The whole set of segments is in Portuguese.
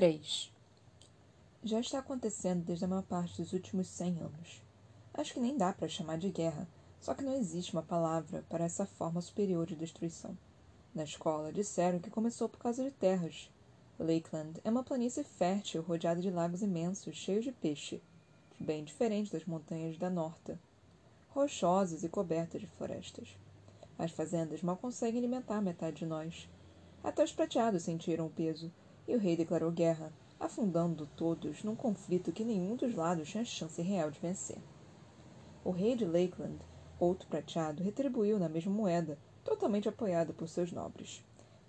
3. Já está acontecendo desde a maior parte dos últimos cem anos. Acho que nem dá para chamar de guerra, só que não existe uma palavra para essa forma superior de destruição. Na escola disseram que começou por causa de terras. Lakeland é uma planície fértil rodeada de lagos imensos, cheios de peixe, bem diferente das montanhas da Norta, rochosas e cobertas de florestas. As fazendas mal conseguem alimentar metade de nós. Até os prateados sentiram o peso, e o rei declarou guerra, afundando todos num conflito que nenhum dos lados tinha chance real de vencer. O rei de Lakeland, outro prateado, retribuiu na mesma moeda, totalmente apoiado por seus nobres.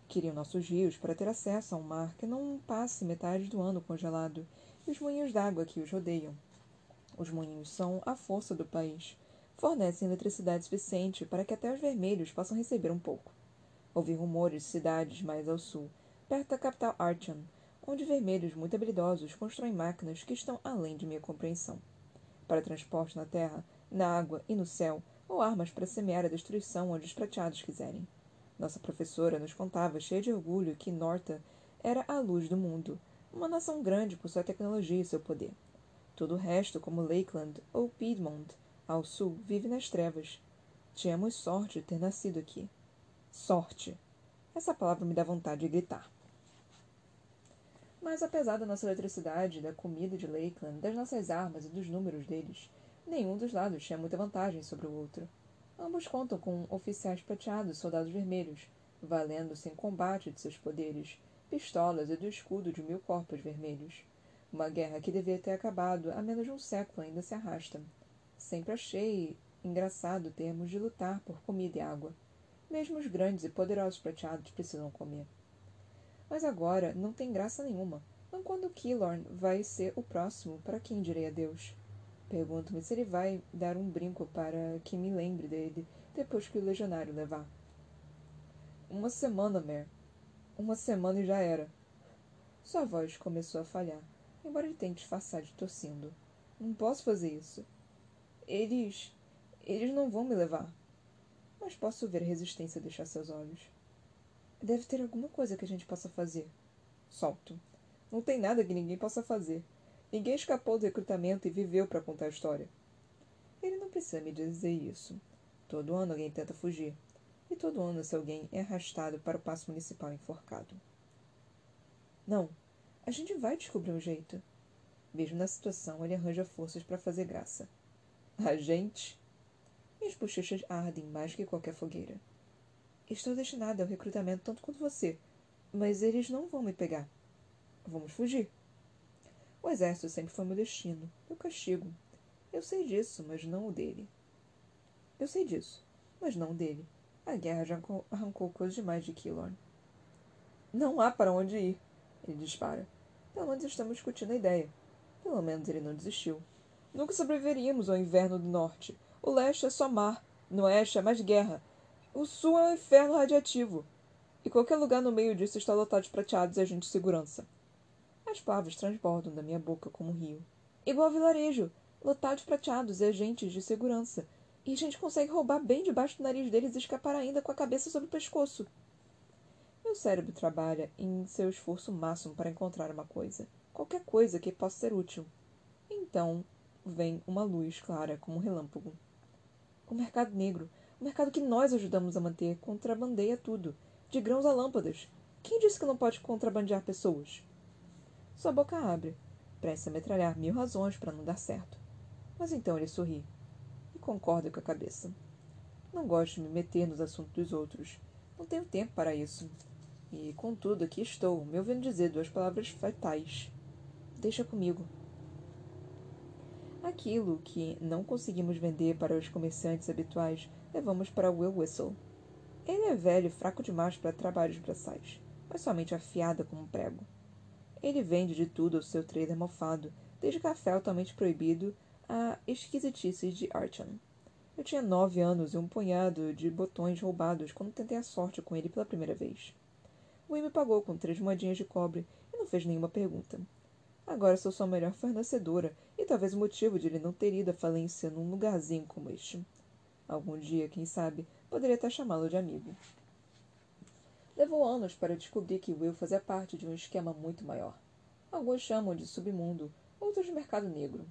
Queriam nossos rios para ter acesso a um mar que não passe metade do ano congelado e os moinhos d'água que os rodeiam. Os moinhos são a força do país. Fornecem eletricidade suficiente para que até os vermelhos possam receber um pouco. Ouvi rumores de cidades mais ao sul, perto da capital Archon, onde vermelhos muito habilidosos constroem máquinas que estão além de minha compreensão. Para transporte na terra, na água e no céu, ou armas para semear a destruição onde os prateados quiserem. Nossa professora nos contava, cheia de orgulho, que Norta era a luz do mundo, uma nação grande por sua tecnologia e seu poder. Todo o resto, como Lakeland ou Piedmont, ao sul, vive nas trevas. Tínhamos sorte de ter nascido aqui. Sorte. Essa palavra me dá vontade de gritar. Mas apesar da nossa eletricidade, da comida de Lakeland, das nossas armas e dos números deles, nenhum dos lados tinha muita vantagem sobre o outro. Ambos contam com oficiais prateados soldados vermelhos, valendo-se em combate de seus poderes, pistolas e do escudo de mil corpos vermelhos. Uma guerra que devia ter acabado há menos de um século ainda se arrasta. Sempre achei engraçado termos de lutar por comida e água. Mesmo os grandes e poderosos prateados precisam comer. Mas agora não tem graça nenhuma. Não quando Killorn vai ser o próximo, para quem direi adeus. Pergunto-me se ele vai dar um brinco para que me lembre dele depois que o legionário levar. Uma semana, Mer. Uma semana e já era. Sua voz começou a falhar, embora ele tente disfarçar de tossindo. Não posso fazer isso. Eles. Eles não vão me levar. Mas posso ver a resistência deixar seus olhos. Deve ter alguma coisa que a gente possa fazer. Solto. Não tem nada que ninguém possa fazer. Ninguém escapou do recrutamento e viveu para contar a história. Ele não precisa me dizer isso. Todo ano alguém tenta fugir. E todo ano esse alguém é arrastado para o passo municipal enforcado. Não. A gente vai descobrir um jeito. Mesmo na situação, ele arranja forças para fazer graça. A gente? Minhas bochechas ardem mais que qualquer fogueira. Estou destinada ao recrutamento tanto quanto você, mas eles não vão me pegar. Vamos fugir. O exército sempre foi meu destino, meu castigo. Eu sei disso, mas não o dele. Eu sei disso, mas não o dele. A guerra já arrancou coisas demais de Killorn. Não há para onde ir, ele dispara. Pelo menos estamos discutindo a ideia. Pelo menos ele não desistiu. Nunca sobreviveríamos ao inverno do norte. O leste é só mar. No oeste é mais guerra. O sul é um inferno radiativo. E qualquer lugar no meio disso está lotado de prateados e agentes de segurança. As palavras transbordam da minha boca como um rio. Igual ao vilarejo, lotado de prateados e agentes de segurança. E a gente consegue roubar bem debaixo do nariz deles e escapar ainda com a cabeça sobre o pescoço. Meu cérebro trabalha em seu esforço máximo para encontrar uma coisa. Qualquer coisa que possa ser útil. Então vem uma luz clara como um relâmpago. O mercado negro o mercado que nós ajudamos a manter contrabandeia tudo, de grãos a lâmpadas. Quem disse que não pode contrabandear pessoas? Sua boca abre, prestes a metralhar mil razões para não dar certo. Mas então ele sorri e concorda com a cabeça. Não gosto de me meter nos assuntos dos outros. Não tenho tempo para isso. E, contudo, aqui estou, me ouvindo dizer duas palavras fatais. Deixa comigo. Aquilo que não conseguimos vender para os comerciantes habituais levamos para Will Whistle. Ele é velho e fraco demais para trabalhos braçais, mas somente afiada como um prego. Ele vende de tudo ao seu trader mofado, desde café altamente proibido a esquisitices de Archon. Eu tinha nove anos e um punhado de botões roubados quando tentei a sorte com ele pela primeira vez. Will me pagou com três moedinhas de cobre e não fez nenhuma pergunta. Agora sou sua melhor fornecedora e talvez o motivo de ele não ter ido à falência num lugarzinho como este. Algum dia, quem sabe, poderia até chamá-lo de amigo. Levou anos para descobrir que Will fazia parte de um esquema muito maior. Alguns chamam de submundo, outros de mercado negro.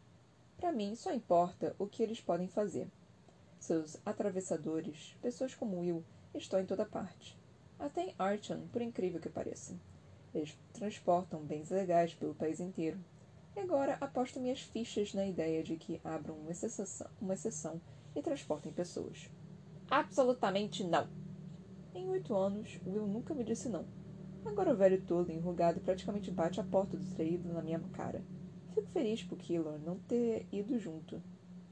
Para mim, só importa o que eles podem fazer. Seus atravessadores, pessoas como Will, estão em toda parte. Até em Archon, por incrível que pareça. Eles transportam bens legais pelo país inteiro. E agora aposto minhas fichas na ideia de que abram uma exceção, uma exceção e transportem pessoas. Absolutamente não! Em oito anos, Will nunca me disse não. Agora o velho tolo enrugado praticamente bate a porta do traído na minha cara. Fico feliz por Killor não ter ido junto.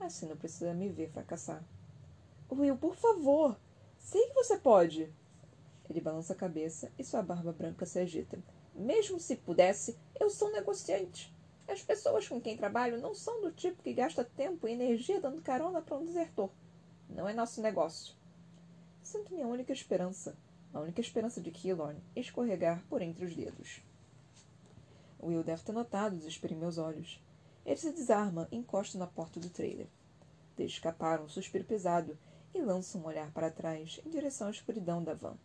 Assim não precisa me ver fracassar. Will, por favor! Sei que você pode! Ele balança a cabeça e sua barba branca se agita. Mesmo se pudesse, eu sou um negociante. As pessoas com quem trabalho não são do tipo que gasta tempo e energia dando carona para um desertor. Não é nosso negócio. Sinto minha única esperança, a única esperança de Killorn, escorregar por entre os dedos. Will deve ter notado o desespero em meus olhos. Ele se desarma e encosta na porta do trailer. Deixa escapar um suspiro pesado e lança um olhar para trás em direção à escuridão da van.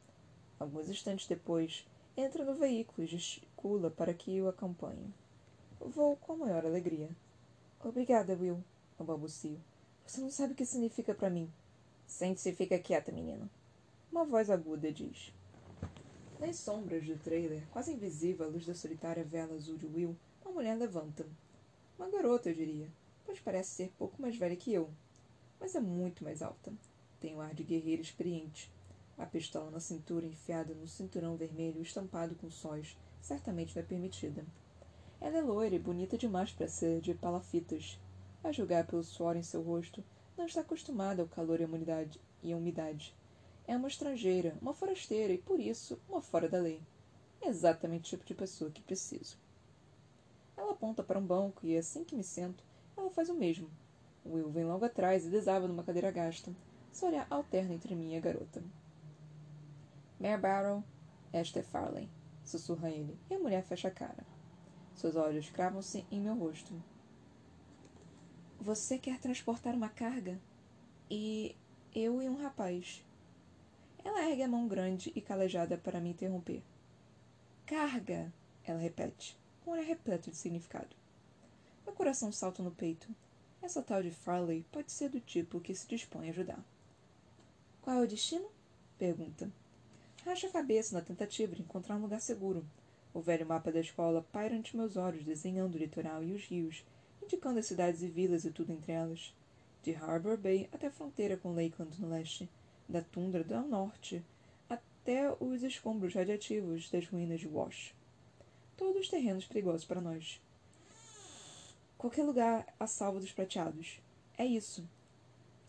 Alguns instantes depois, entra no veículo e gesticula para que o acompanhe. Vou com a maior alegria. Obrigada, Will, eu balbucio. Você não sabe o que significa para mim. Sente-se e fica quieta, menino. Uma voz aguda diz. Nas sombras do trailer, quase invisível à luz da solitária vela azul de Will, uma mulher levanta. Uma garota, eu diria, pois parece ser pouco mais velha que eu. Mas é muito mais alta. Tem o um ar de guerreira experiente, a pistola na cintura enfiada no cinturão vermelho estampado com sóis certamente não é permitida. Ela é loira e bonita demais para ser de palafitas. A julgar pelo suor em seu rosto, não está acostumada ao calor e à umidade. E umidade. É uma estrangeira, uma forasteira e, por isso, uma fora da lei. É exatamente o tipo de pessoa que preciso. Ela aponta para um banco e, assim que me sento, ela faz o mesmo. Will vem logo atrás e desaba numa cadeira gasta. Seu olhar alterna entre mim e a garota. Mare Barrow, Esther Farley, sussurra ele, e a mulher fecha a cara. Seus olhos cravam-se em meu rosto. Você quer transportar uma carga? E eu e um rapaz. Ela ergue a mão grande e calejada para me interromper. Carga! Ela repete, com um olhar repleto de significado. Meu coração salta no peito. Essa tal de Farley pode ser do tipo que se dispõe a ajudar. Qual é o destino? Pergunta. Racha a cabeça na tentativa de encontrar um lugar seguro. O velho mapa da escola paira ante meus olhos, desenhando o litoral e os rios, indicando as cidades e vilas e tudo entre elas. De Harbor Bay até a fronteira com Lakeland no leste, da tundra do norte até os escombros radiativos das ruínas de Wash. Todos terrenos perigosos para nós. Qualquer lugar a salvo dos prateados. É isso.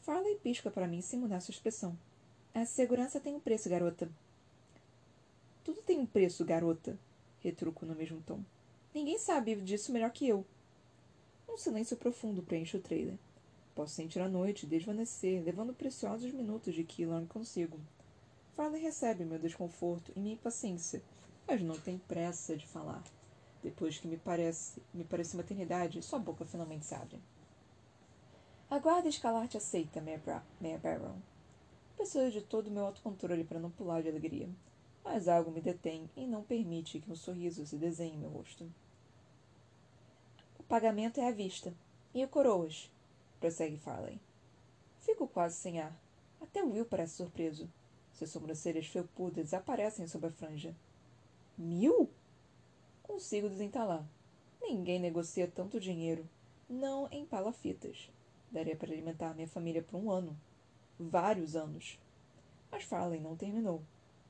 Farley pisca para mim sem mudar sua expressão. A segurança tem um preço, garota. Tudo tem um preço, garota, retruco no mesmo tom. Ninguém sabe disso melhor que eu. Um silêncio profundo preenche o trailer. Posso sentir a noite desvanecer, levando preciosos minutos de Killan consigo. Farley recebe meu desconforto e minha impaciência, mas não tem pressa de falar. Depois que me parece, me parece uma eternidade, sua boca finalmente se abre. A guarda escalar-te aceita, Mare Barrow. Preciso de todo o meu autocontrole para não pular de alegria mas algo me detém e não permite que um sorriso se desenhe em meu rosto. O pagamento é à vista. E o coroas? prossegue Farley. Fico quase sem ar. Até Will parece surpreso. Suas sobrancelhas felpudas desaparecem sob a franja. Mil? Consigo desentalar. Ninguém negocia tanto dinheiro. Não em palafitas. Daria para alimentar minha família por um ano. Vários anos. Mas Farley não terminou.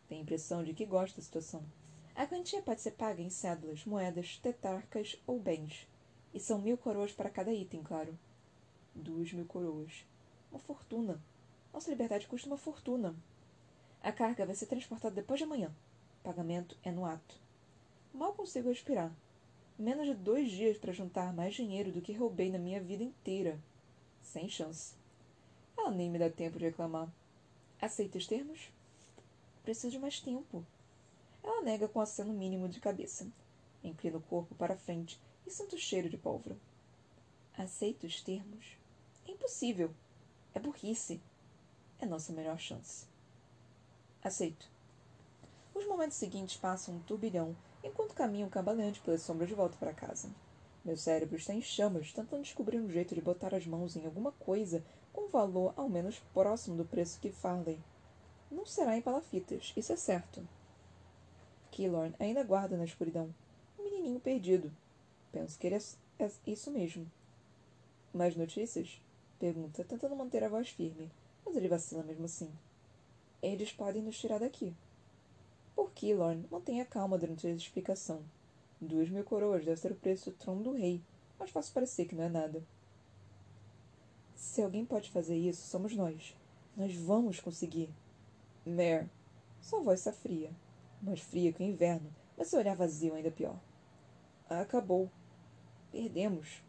Tem a impressão de que gosta da situação. A quantia pode ser paga em cédulas, moedas, tetarcas ou bens. E são mil coroas para cada item, claro. Duas mil coroas. Uma fortuna. Nossa liberdade custa uma fortuna. A carga vai ser transportada depois de amanhã. O pagamento é no ato. Mal consigo respirar. Menos de dois dias para juntar mais dinheiro do que roubei na minha vida inteira. Sem chance. Ela nem me dá tempo de reclamar. Aceita os termos? Preciso de mais tempo. Ela nega com aceno mínimo de cabeça. Inclina o corpo para frente e sinto o cheiro de pólvora. Aceito os termos? É impossível. É burrice. É nossa melhor chance. Aceito. Os momentos seguintes passam um turbilhão enquanto caminho cambaleante pelas sombras de volta para casa. Meu cérebro está em chamas, tentando descobrir um jeito de botar as mãos em alguma coisa com valor ao menos próximo do preço que Farley. Não será em palafitas, isso é certo. Killorn ainda guarda na escuridão. Um menininho perdido. Penso que ele é, é isso mesmo. Mais notícias? Pergunta, tentando manter a voz firme, mas ele vacila mesmo assim. Eles podem nos tirar daqui. Por Killorn, mantenha calma durante a explicação. Duas mil coroas deve ser o preço do trono do rei, mas faço parecer que não é nada. Se alguém pode fazer isso, somos nós. Nós vamos conseguir. Mare. Sua voz está fria. Mais fria que o inverno, mas seu olhar vazio ainda pior. Acabou. Perdemos.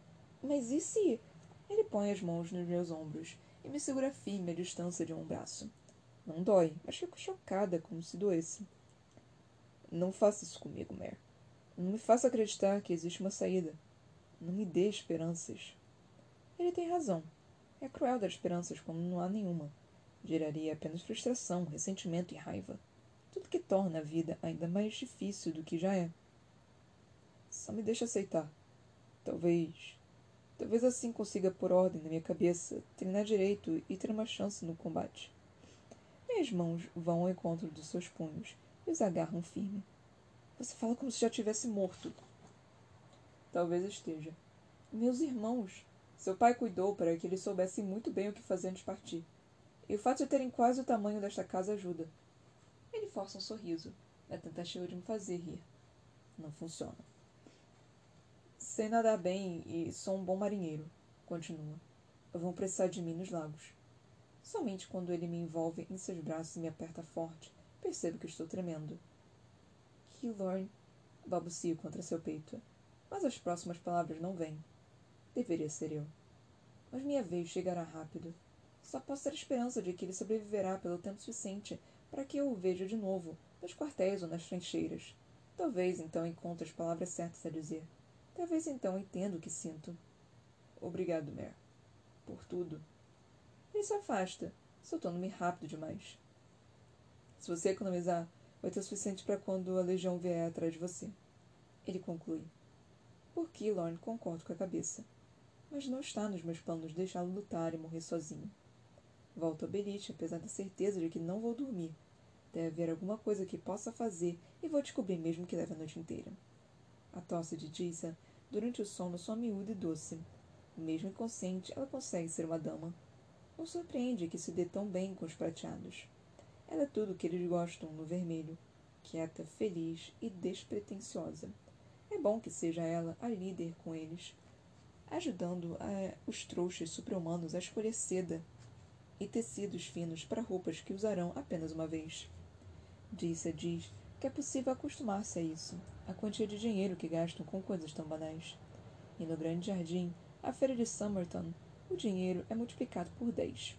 Mas e se. Ele põe as mãos nos meus ombros e me segura firme à distância de um braço. Não dói, mas fico chocada como se doesse. Não faça isso comigo, Mare. Não me faça acreditar que existe uma saída. Não me dê esperanças. Ele tem razão. É cruel dar esperanças quando não há nenhuma. Geraria apenas frustração, ressentimento e raiva. Tudo que torna a vida ainda mais difícil do que já é. Só me deixa aceitar. Talvez. Talvez assim consiga pôr ordem na minha cabeça, treinar direito e ter uma chance no combate. Minhas mãos vão ao encontro dos seus punhos e os agarram firme. Você fala como se já tivesse morto. Talvez esteja. Meus irmãos. Seu pai cuidou para que eles soubessem muito bem o que fazer antes de partir. E o fato de terem quase o tamanho desta casa ajuda. Ele força um sorriso, na tentativa de me fazer rir. Não funciona. Sei nadar bem e sou um bom marinheiro, continua. Vão precisar de mim nos lagos. Somente quando ele me envolve em seus braços e me aperta forte, percebo que estou tremendo. Lorne, balbucio contra seu peito. Mas as próximas palavras não vêm. Deveria ser eu. Mas minha vez chegará rápido. Só posso ter esperança de que ele sobreviverá pelo tempo suficiente para que eu o veja de novo, nos quartéis ou nas trincheiras. Talvez então encontre as palavras certas a dizer. Talvez então entenda o que sinto. Obrigado, Mer. Por tudo. Ele se afasta, soltando-me rápido demais. Se você economizar Vai ter o suficiente para quando a legião vier atrás de você. Ele conclui. Por que, Lorne, concordo com a cabeça. Mas não está nos meus planos deixá-lo lutar e morrer sozinho. Volto a Beliche, apesar da certeza de que não vou dormir. Deve haver alguma coisa que possa fazer e vou descobrir mesmo que leve a noite inteira. A tosse de Jason durante o sono soa miúda e doce. Mesmo inconsciente, ela consegue ser uma dama. Não surpreende que se dê tão bem com os prateados. Ela é tudo o que eles gostam no vermelho, quieta, feliz e despretensiosa. É bom que seja ela a líder com eles, ajudando a, os trouxas super-humanos a escolher seda e tecidos finos para roupas que usarão apenas uma vez. Dissa diz que é possível acostumar-se a isso, a quantia de dinheiro que gastam com coisas tão banais. E no grande jardim, a feira de Summerton, o dinheiro é multiplicado por dez.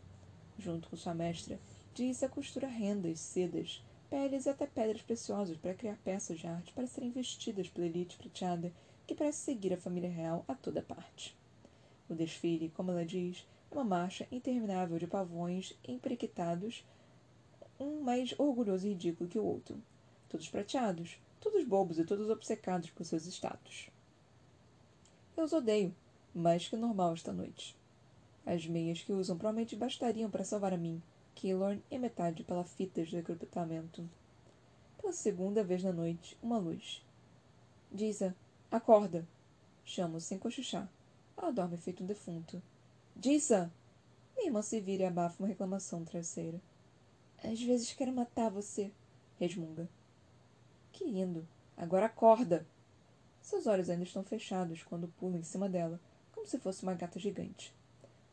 Junto com sua mestra, Diz a costura rendas, sedas, peles e até pedras preciosas para criar peças de arte para serem vestidas pela elite prateada que parece seguir a família real a toda parte. O desfile, como ela diz, uma marcha interminável de pavões emperiquitados, um mais orgulhoso e ridículo que o outro. Todos prateados, todos bobos e todos obcecados por seus status. Eu os odeio, mais que normal esta noite. As meias que usam provavelmente bastariam para salvar a mim, Keylorn e metade pela fitas do recrutamento. Pela segunda vez na noite, uma luz. Diza, acorda! Chamo sem cochichar. Ela dorme feito um defunto. Diza! Minha irmã se vira e abafa uma reclamação traseira. Às vezes quero matar você, resmunga. Que lindo! Agora acorda! Seus olhos ainda estão fechados quando pulo em cima dela, como se fosse uma gata gigante.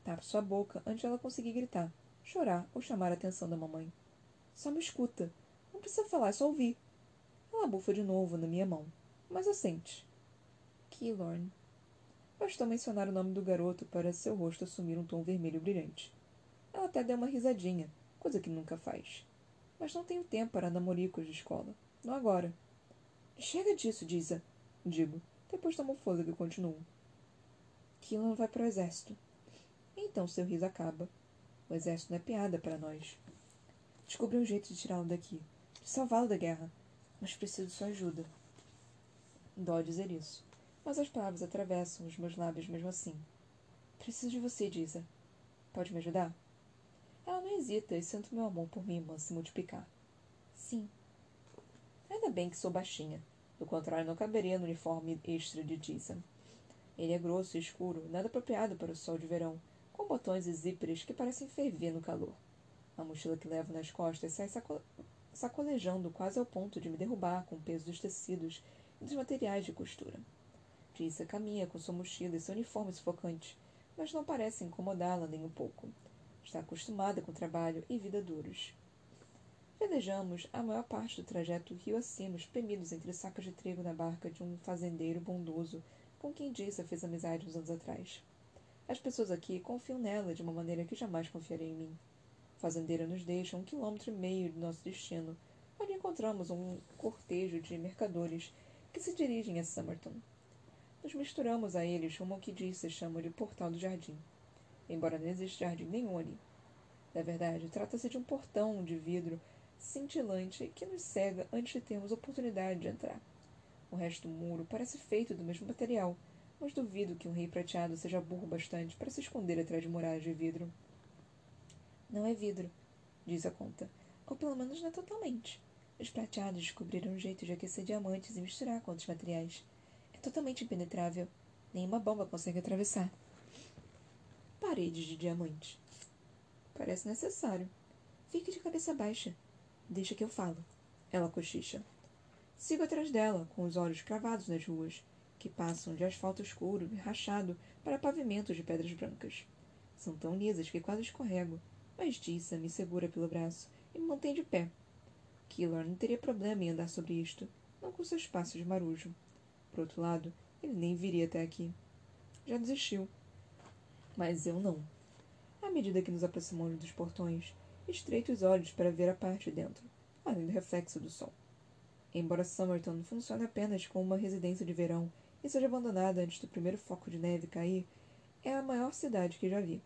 Tapo sua boca antes ela conseguir gritar chorar ou chamar a atenção da mamãe. Só me escuta. Não precisa falar, é só ouvir. Ela bufa de novo na minha mão, mas assente. Keylorn. Bastou mencionar o nome do garoto para seu rosto assumir um tom vermelho brilhante. Ela até deu uma risadinha, coisa que nunca faz. Mas não tenho tempo para namoricos de escola. Não agora. Chega disso, Diza. Digo. Depois tomo fôlego e continuo. Keelan vai para o exército. Então seu riso acaba o exército não é piada para nós. Descobri um jeito de tirá-lo daqui, de salvá-lo da guerra, mas preciso de sua ajuda. Dó dizer isso, mas as palavras atravessam os meus lábios mesmo assim. Preciso de você, Diza. Pode me ajudar? Ela não hesita e sinto meu amor por Mima se multiplicar. Sim. Ainda bem que sou baixinha. Do contrário, não caberia no uniforme extra de Diza. Ele é grosso e escuro, nada apropriado para o sol de verão, com botões e zíperes que parecem ferver no calor. A mochila que levo nas costas sai saco sacolejando quase ao ponto de me derrubar com o peso dos tecidos e dos materiais de costura. Tissa caminha com sua mochila e seu uniforme sufocante, mas não parece incomodá-la nem um pouco. Está acostumada com trabalho e vida duros. Velejamos a maior parte do trajeto rio acima, espremidos entre sacas de trigo na barca de um fazendeiro bondoso com quem Dissa fez amizade uns anos atrás. As pessoas aqui confiam nela de uma maneira que jamais confiarei em mim fazendeira nos deixa um quilômetro e meio do nosso destino, onde encontramos um cortejo de mercadores que se dirigem a Summerton. Nos misturamos a eles rumo ao que disse chama de Portal do Jardim, embora não exista jardim nenhum ali. Na verdade, trata-se de um portão de vidro cintilante que nos cega antes de termos oportunidade de entrar. O resto do muro parece feito do mesmo material, mas duvido que um rei prateado seja burro bastante para se esconder atrás de muralhas de vidro. Não é vidro, diz a conta. Ou pelo menos não é totalmente. Os prateados descobriram um jeito de aquecer diamantes e misturar com outros materiais. Totalmente impenetrável. Nenhuma bomba consegue atravessar. Paredes de diamante. Parece necessário. Fique de cabeça baixa. Deixa que eu falo. Ela cochicha. Sigo atrás dela, com os olhos cravados nas ruas, que passam de asfalto escuro e rachado para pavimentos de pedras brancas. São tão lisas que quase escorrego, mas Dissa me segura pelo braço e me mantém de pé. Killor não teria problema em andar sobre isto, não com seus passos de marujo. Por outro lado, ele nem viria até aqui. Já desistiu. Mas eu não. À medida que nos aproximamos dos portões, estreito os olhos para ver a parte de dentro, além do reflexo do sol. Embora Summerton funcione apenas como uma residência de verão e seja abandonada antes do primeiro foco de neve cair, é a maior cidade que já vi.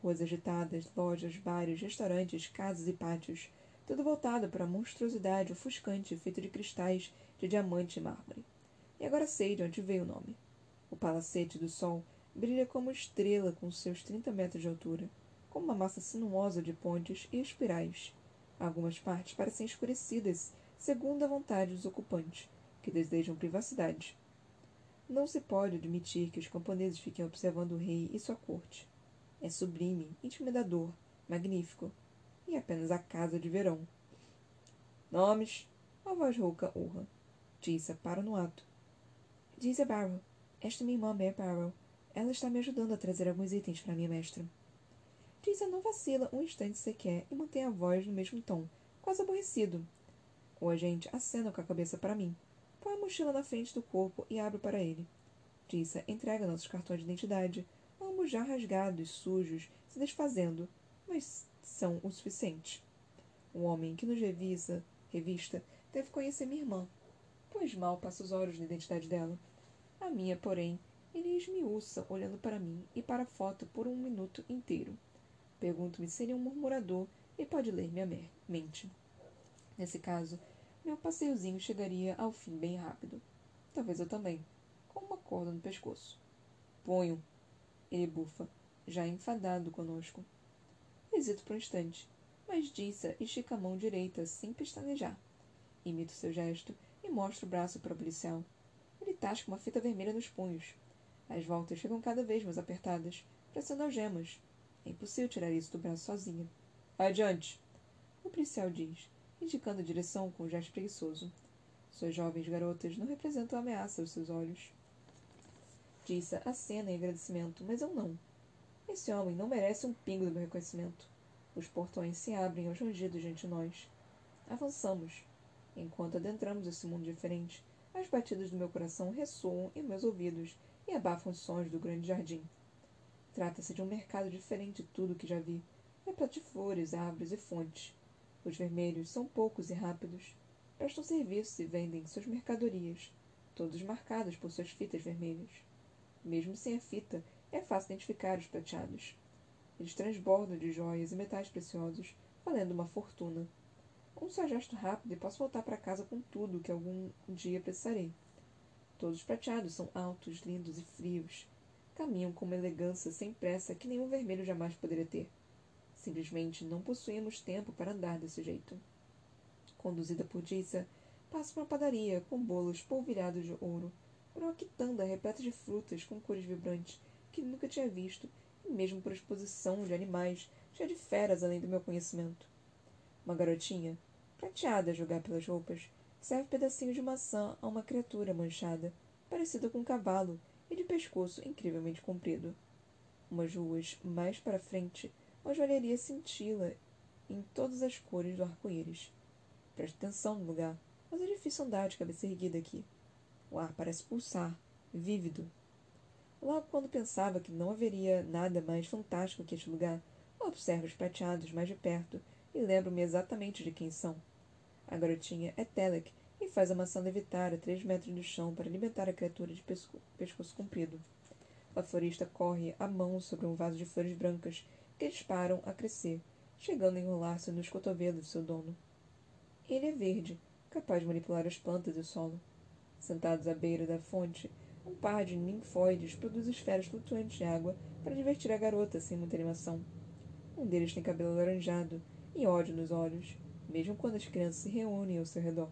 Ruas agitadas, lojas, bares, restaurantes, casas e pátios, tudo voltado para a monstruosidade ofuscante feita de cristais, de diamante e mármore. E agora sei de onde veio o nome. O palacete do sol brilha como estrela com seus trinta metros de altura, como uma massa sinuosa de pontes e espirais. Algumas partes parecem escurecidas, segundo a vontade dos ocupantes, que desejam privacidade. Não se pode admitir que os camponeses fiquem observando o rei e sua corte. É sublime, intimidador, magnífico. E apenas a casa de verão. Nomes. A voz rouca urra. Disa para no ato. Diz a Barrow. Esta é minha irmã Mary Barrow. Ela está me ajudando a trazer alguns itens para minha mestra. Disa não vacila um instante sequer e mantém a voz no mesmo tom, quase aborrecido. O agente acena com a cabeça para mim. Põe a mochila na frente do corpo e abre para ele. Disa entrega nossos cartões de identidade, ambos já rasgados, sujos, se desfazendo, mas são o suficiente. O homem que nos revisa, revista deve conhecer minha irmã, pois mal passa os olhos na identidade dela. A minha, porém, ele esmiuça olhando para mim e para a foto por um minuto inteiro. Pergunto-me se ele é um murmurador e pode ler minha mente. Nesse caso, meu passeiozinho chegaria ao fim bem rápido. Talvez eu também, com uma corda no pescoço. Ponho, ele bufa, já enfadado conosco. Hesito por um instante, mas Dissa estica a mão direita sem pestanejar. Imito seu gesto e mostro o braço para o policial. Ele tasca uma fita vermelha nos punhos. As voltas ficam cada vez mais apertadas, pressando algemas. É impossível tirar isso do braço sozinha. Adiante! O policial diz, indicando a direção com um gesto preguiçoso. Suas jovens garotas não representam ameaça aos seus olhos. Disse a cena em agradecimento, mas eu não. Esse homem não merece um pingo do meu reconhecimento. Os portões se abrem aos rangidos diante de nós. Avançamos. Enquanto adentramos esse mundo diferente, as batidas do meu coração ressoam em meus ouvidos e abafam os sons do grande jardim. Trata-se de um mercado diferente de tudo que já vi, repleto de flores, árvores e fontes. Os vermelhos são poucos e rápidos. Prestam serviço e vendem suas mercadorias, todos marcados por suas fitas vermelhas. Mesmo sem a fita, é fácil identificar os prateados. Eles transbordam de joias e metais preciosos, valendo uma fortuna. Um só gesto rápido e posso voltar para casa com tudo que algum dia precisarei. Todos os prateados são altos, lindos e frios. Caminham com uma elegância sem pressa que nenhum vermelho jamais poderia ter. Simplesmente não possuímos tempo para andar desse jeito. Conduzida por Disa, passo por uma padaria com bolos polvilhados de ouro, por uma quitanda repleta de frutas com cores vibrantes que nunca tinha visto, e mesmo por exposição de animais, cheia de feras além do meu conhecimento. Uma garotinha, prateada a jogar pelas roupas, serve pedacinhos de maçã a uma criatura manchada, parecida com um cavalo e de pescoço incrivelmente comprido. Umas ruas mais para frente, uma joalheria cintila em todas as cores do arco-íris. Preste atenção no lugar, mas é difícil andar de cabeça erguida aqui. O ar parece pulsar, vívido. Logo quando pensava que não haveria nada mais fantástico que este lugar, observo os prateados mais de perto e lembro-me exatamente de quem são. A garotinha é Telek e faz a maçã levitar a três metros do chão para alimentar a criatura de pesco pescoço comprido. A florista corre a mão sobre um vaso de flores brancas que disparam a crescer, chegando a enrolar-se nos cotovelos de seu dono. Ele é verde, capaz de manipular as plantas e o solo. Sentados à beira da fonte, um par de ninfóides produz esferas flutuantes de água para divertir a garota sem muita animação. Um deles tem cabelo alaranjado e ódio nos olhos, mesmo quando as crianças se reúnem ao seu redor.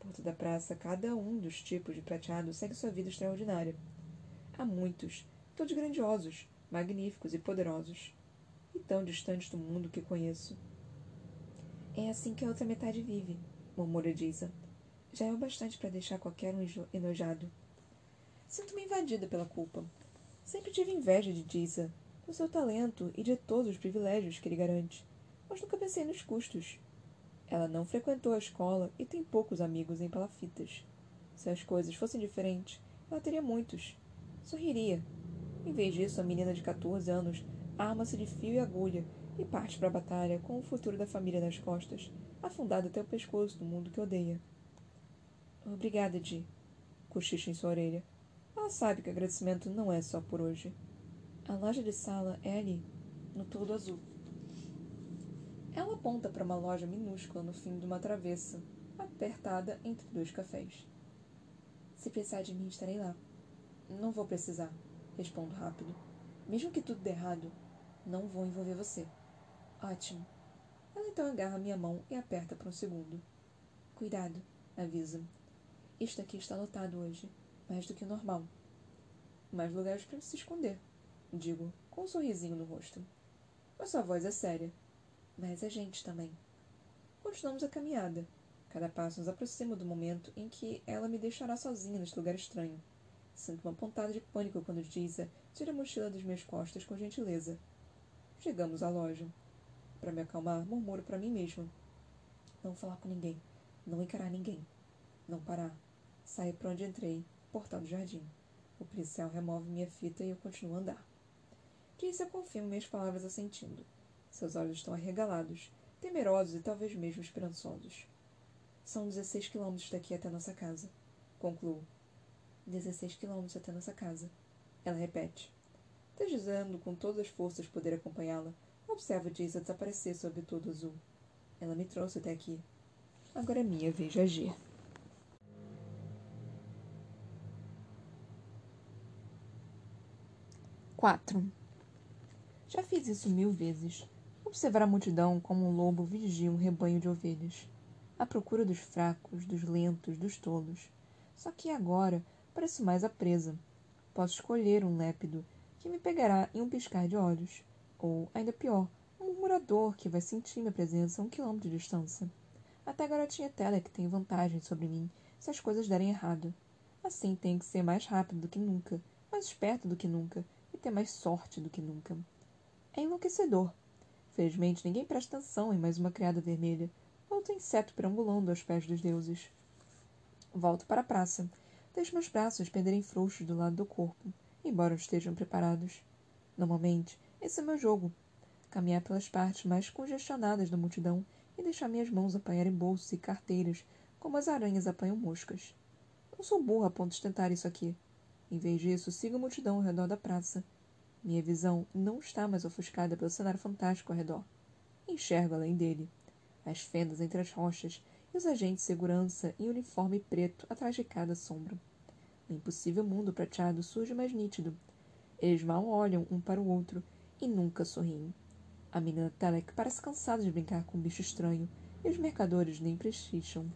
Por toda a praça, cada um dos tipos de prateado segue sua vida extraordinária. Há muitos, todos grandiosos, magníficos e poderosos, e tão distantes do mundo que conheço. É assim que a outra metade vive, murmura Disa. Já é o bastante para deixar qualquer um enojado. Sinto-me invadida pela culpa. Sempre tive inveja de Disa, do seu talento e de todos os privilégios que ele garante, mas nunca pensei nos custos. Ela não frequentou a escola e tem poucos amigos em palafitas. Se as coisas fossem diferentes, ela teria muitos. Sorriria. Em vez disso, a menina de 14 anos arma-se de fio e agulha e parte para a batalha com o futuro da família nas costas, afundada até o pescoço no mundo que odeia. Obrigada, Di. Cochicha em sua orelha. Ela sabe que agradecimento não é só por hoje. A loja de sala é ali, no todo azul. Ela aponta para uma loja minúscula no fim de uma travessa, apertada entre dois cafés. Se precisar de mim, estarei lá. Não vou precisar, respondo rápido. Mesmo que tudo dê errado, não vou envolver você. Ótimo. Ela então agarra minha mão e aperta por um segundo. Cuidado, avisa. Isto aqui está lotado hoje, mais do que o normal. Mais lugares para se esconder, digo, com um sorrisinho no rosto. Mas sua voz é séria mas a gente também. Continuamos a caminhada. Cada passo nos aproxima do momento em que ela me deixará sozinha neste lugar estranho. Sinto uma pontada de pânico quando Giza tira a mochila das minhas costas com gentileza. Chegamos à loja. Para me acalmar, murmuro para mim mesma. Não falar com ninguém. Não encarar ninguém. Não parar. Sair para onde entrei. Portal do jardim. O policial remove minha fita e eu continuo a andar. Giza confirma minhas palavras assentindo. Seus olhos estão arregalados, temerosos e talvez mesmo esperançosos. São dezesseis quilômetros daqui até nossa casa. Concluo. Dezesseis quilômetros até nossa casa. Ela repete. Desejando com todas as forças poder acompanhá-la, observo Jason desaparecer sob todo azul. Ela me trouxe até aqui. Agora é minha vez de agir. Quatro. Já fiz isso mil vezes. Observar a multidão como um lobo vigia um rebanho de ovelhas, à procura dos fracos, dos lentos, dos tolos. Só que agora pareço mais a presa. Posso escolher um lépido que me pegará em um piscar de olhos, ou, ainda pior, um murmurador que vai sentir minha presença a um quilômetro de distância. Até a garotinha Telek tem vantagem sobre mim se as coisas derem errado. Assim tenho que ser mais rápido do que nunca, mais esperto do que nunca e ter mais sorte do que nunca. É enlouquecedor Felizmente, ninguém presta atenção em mais uma criada vermelha. Outro inseto perambulando aos pés dos deuses. Volto para a praça. Deixo meus braços penderem frouxos do lado do corpo, embora estejam preparados. Normalmente, esse é meu jogo. Caminhar pelas partes mais congestionadas da multidão e deixar minhas mãos apanharem bolsos e carteiras, como as aranhas apanham moscas. Não sou burra a ponto de tentar isso aqui. Em vez disso, sigo a multidão ao redor da praça, minha visão não está mais ofuscada pelo cenário fantástico ao redor. Enxergo além dele. As fendas entre as rochas e os agentes de segurança em uniforme preto atrás de cada sombra. o impossível mundo prateado surge mais nítido. Eles mal olham um para o outro e nunca sorriem. A menina Telek parece cansada de brincar com um bicho estranho e os mercadores nem prestigiam.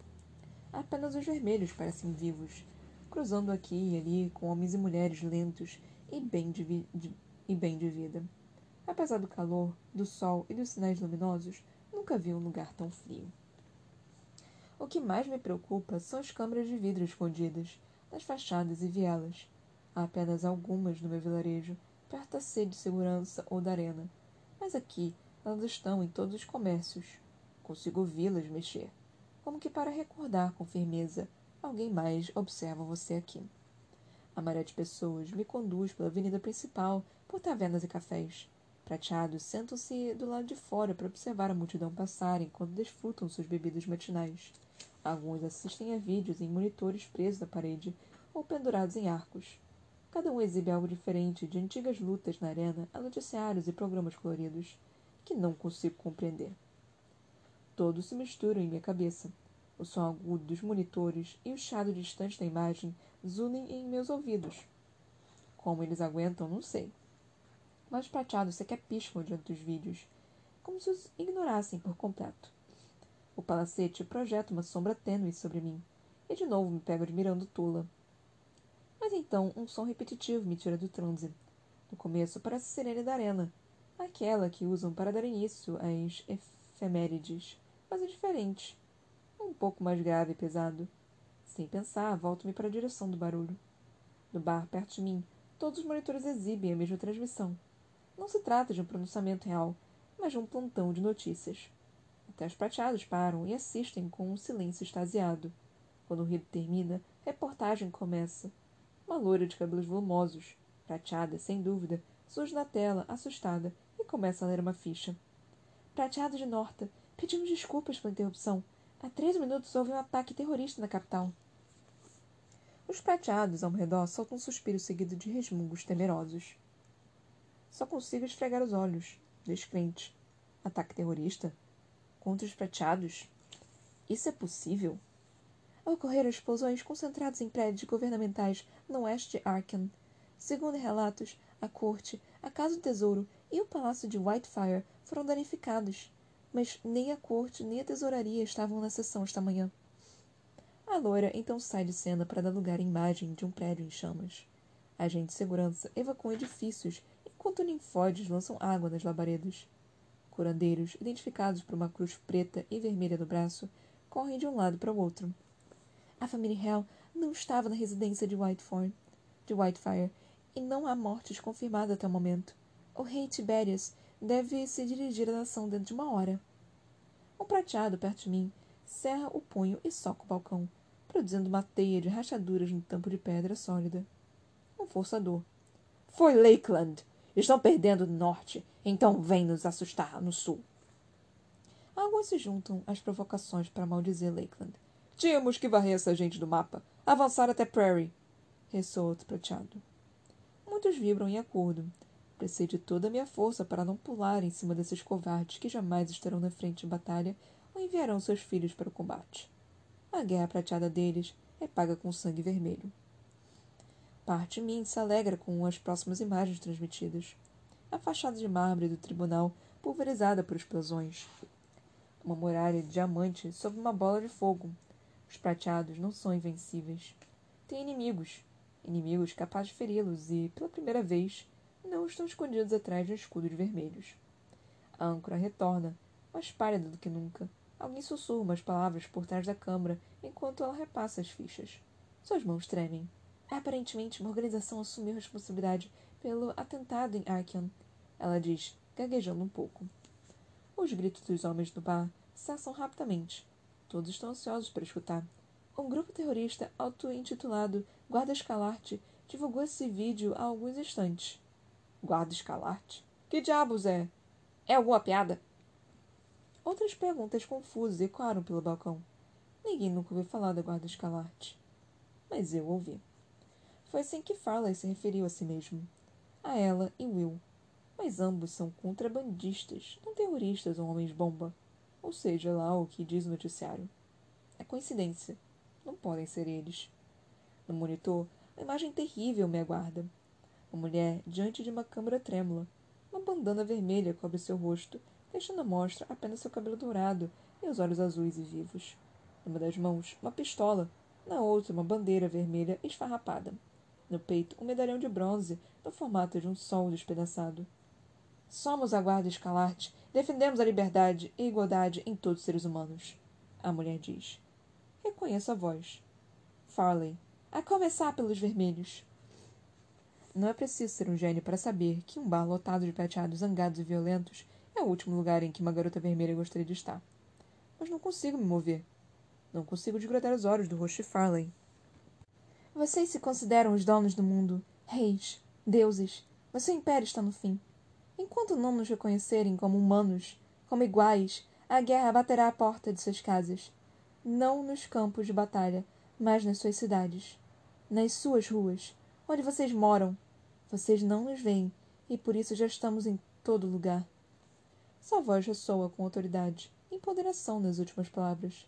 Apenas os vermelhos parecem vivos, cruzando aqui e ali com homens e mulheres lentos e bem de, e bem de vida. Apesar do calor, do sol e dos sinais luminosos, nunca vi um lugar tão frio. O que mais me preocupa são as câmaras de vidro escondidas, nas fachadas e vielas. Há apenas algumas no meu vilarejo, perto da sede de segurança ou da arena. Mas aqui, elas estão em todos os comércios. Consigo ouvi-las mexer, como que para recordar com firmeza Alguém mais observa você aqui. A maré de pessoas me conduz pela avenida principal, por tavernas e cafés. Prateados sentam-se do lado de fora para observar a multidão passar enquanto desfrutam suas bebidas matinais. Alguns assistem a vídeos em monitores presos à parede ou pendurados em arcos. Cada um exibe algo diferente, de antigas lutas na arena a noticiários e programas coloridos, que não consigo compreender. Todos se misturam em minha cabeça, o som agudo dos monitores e o chiado distante da imagem zunem em meus ouvidos. Como eles aguentam, não sei. Mas os prateados sequer piscam diante dos vídeos, como se os ignorassem por completo. O palacete projeta uma sombra tênue sobre mim, e de novo me pego admirando Tula. Mas então um som repetitivo me tira do transe. No começo parece sirene da arena, aquela que usam para dar início às efemérides, mas é diferente um pouco mais grave e pesado. Sem pensar, volto-me para a direção do barulho. No bar perto de mim, todos os monitores exibem a mesma transmissão. Não se trata de um pronunciamento real, mas de um plantão de notícias. Até os prateados param e assistem com um silêncio extasiado. Quando o ruído termina, a reportagem começa. Uma loira de cabelos volumosos, prateada, sem dúvida, surge na tela, assustada, e começa a ler uma ficha. Prateado de Norta, pedimos desculpas pela interrupção. Há três minutos houve um ataque terrorista na capital. Os prateados ao redor soltam um suspiro seguido de resmungos temerosos. Só consigo esfregar os olhos, descrente. Ataque terrorista? Contra os prateados? Isso é possível? Ocorreram explosões concentradas em prédios governamentais no oeste de Arkham. Segundo relatos, a corte, a Casa do Tesouro e o Palácio de Whitefire foram danificados mas nem a corte nem a tesouraria estavam na sessão esta manhã. A loira então sai de cena para dar lugar à imagem de um prédio em chamas. Agentes de segurança evacuam edifícios enquanto ninfóides lançam água nas labaredas. Curandeiros, identificados por uma cruz preta e vermelha no braço, correm de um lado para o outro. A família Hell não estava na residência de Whitefire, de Whitefire, e não há mortes confirmadas até o momento. O rei Tiberius deve se dirigir à nação dentro de uma hora. Um prateado perto de mim cerra o punho e soca o balcão, produzindo uma teia de rachaduras no tampo de pedra sólida. Um forçador. Foi Lakeland! Estão perdendo no norte, então vem nos assustar no sul. Alguns se juntam às provocações para maldizer Lakeland. Tínhamos que varrer essa gente do mapa. Avançar até Prairie. Ressoa outro prateado. Muitos vibram em acordo, Precisei de toda a minha força para não pular em cima desses covardes que jamais estarão na frente de batalha ou enviarão seus filhos para o combate. A guerra prateada deles é paga com sangue vermelho. Parte de mim se alegra com as próximas imagens transmitidas. A fachada de mármore do tribunal pulverizada por explosões. Uma muralha de diamante sob uma bola de fogo. Os prateados não são invencíveis. Têm inimigos. Inimigos capazes de feri-los e, pela primeira vez, não estão escondidos atrás de escudos vermelhos. A âncora retorna, mais pálida do que nunca. Alguém sussurra umas palavras por trás da câmara enquanto ela repassa as fichas. Suas mãos tremem. Aparentemente, uma organização assumiu responsabilidade pelo atentado em Arkham. Ela diz, gaguejando um pouco. Os gritos dos homens do bar cessam rapidamente. Todos estão ansiosos para escutar. Um grupo terrorista auto-intitulado Guarda Escalarte divulgou esse vídeo há alguns instantes. Guarda Escalarte? Que diabos é? É alguma piada? Outras perguntas confusas ecoaram pelo balcão. Ninguém nunca ouviu falar da Guarda Escalarte. Mas eu ouvi. Foi assim que Farley se referiu a si mesmo. A ela e Will. Mas ambos são contrabandistas, não terroristas ou homens-bomba. Ou seja, lá o que diz o noticiário. É coincidência. Não podem ser eles. No monitor, Uma imagem terrível me aguarda. Uma mulher diante de uma câmara trêmula. Uma bandana vermelha cobre seu rosto, deixando à mostra apenas seu cabelo dourado e os olhos azuis e vivos. Numa das mãos, uma pistola, na outra, uma bandeira vermelha esfarrapada. No peito, um medalhão de bronze, no formato de um sol despedaçado. Somos a Guarda Escalarte. Defendemos a liberdade e igualdade em todos os seres humanos. A mulher diz. Reconheço a voz. Farley. A começar pelos vermelhos. Não é preciso ser um gênio para saber que um bar lotado de prateados zangados e violentos é o último lugar em que uma garota vermelha gostaria de estar. Mas não consigo me mover. Não consigo desgrudar os olhos do rosto de Farley. Vocês se consideram os donos do mundo, reis, deuses, mas seu império está no fim. Enquanto não nos reconhecerem como humanos, como iguais, a guerra baterá à porta de suas casas. Não nos campos de batalha, mas nas suas cidades. Nas suas ruas, onde vocês moram. Vocês não nos veem, e por isso já estamos em todo lugar. Sua voz ressoa com autoridade, empoderação nas últimas palavras.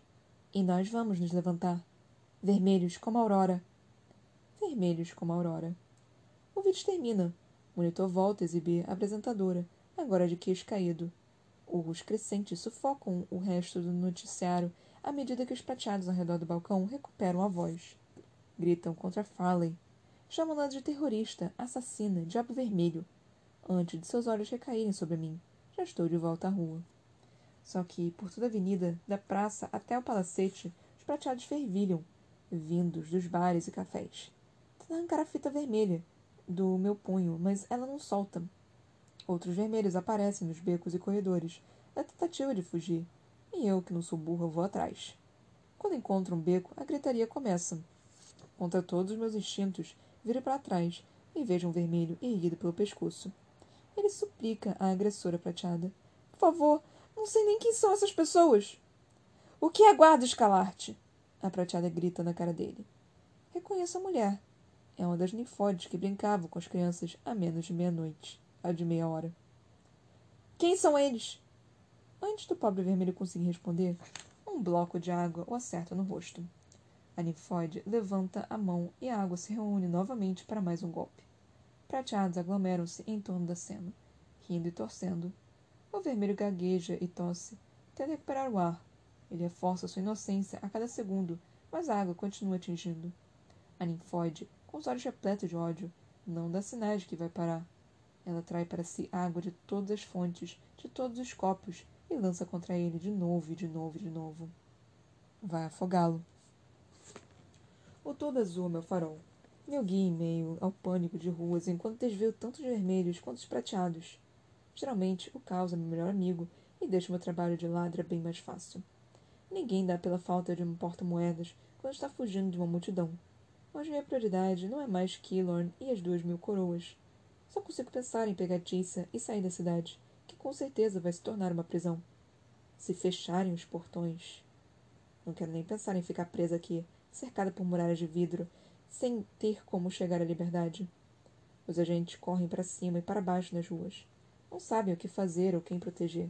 E nós vamos nos levantar, vermelhos como a aurora. Vermelhos como a aurora. O vídeo termina. O monitor volta a exibir a apresentadora, agora de queixo caído. Urros crescentes sufocam o resto do noticiário à medida que os prateados ao redor do balcão recuperam a voz. Gritam contra Farley, chamando-a de terrorista, assassina, diabo vermelho. Antes de seus olhos recaírem sobre mim, já estou de volta à rua. Só que, por toda a avenida, da praça até o palacete, os prateados fervilham, vindos dos bares e cafés. Tenta arrancar a fita vermelha, do meu punho, mas ela não solta. Outros vermelhos aparecem nos becos e corredores, na tentativa de fugir, e eu, que não sou burra, vou atrás. Quando encontro um beco, a gritaria começa. Contra todos os meus instintos, viro para trás e vejo um vermelho erguido pelo pescoço. Ele suplica à agressora prateada: Por favor, não sei nem quem são essas pessoas. O que aguarda escalarte? A prateada grita na cara dele. Reconheço a mulher, é uma das ninfóides que brincavam com as crianças a menos de meia-noite, a de meia hora. Quem são eles? Antes do pobre vermelho conseguir responder, um bloco de água o acerta no rosto. A ninfóide levanta a mão e a água se reúne novamente para mais um golpe. Prateados aglomeram-se em torno da cena, rindo e torcendo. O vermelho gagueja e tosse, tenta recuperar o ar. Ele reforça sua inocência a cada segundo, mas a água continua atingindo. A ninfóide com os olhos repletos de ódio, não dá sinais de que vai parar. Ela trai para si água de todas as fontes, de todos os copos, e lança contra ele de novo e de novo e de novo. Vai afogá-lo. O todo azul meu farol. Meu guia em meio ao pânico de ruas enquanto desvio tanto os vermelhos quanto os prateados. Geralmente, o caos é meu melhor amigo e deixa meu trabalho de ladra bem mais fácil. Ninguém dá pela falta de um porta-moedas quando está fugindo de uma multidão. Mas minha prioridade não é mais Killorn e as duas mil coroas. Só consigo pensar em pegar Tissa e sair da cidade, que com certeza vai se tornar uma prisão. Se fecharem os portões. Não quero nem pensar em ficar presa aqui, cercada por muralhas de vidro, sem ter como chegar à liberdade. Os agentes correm para cima e para baixo nas ruas. Não sabem o que fazer ou quem proteger.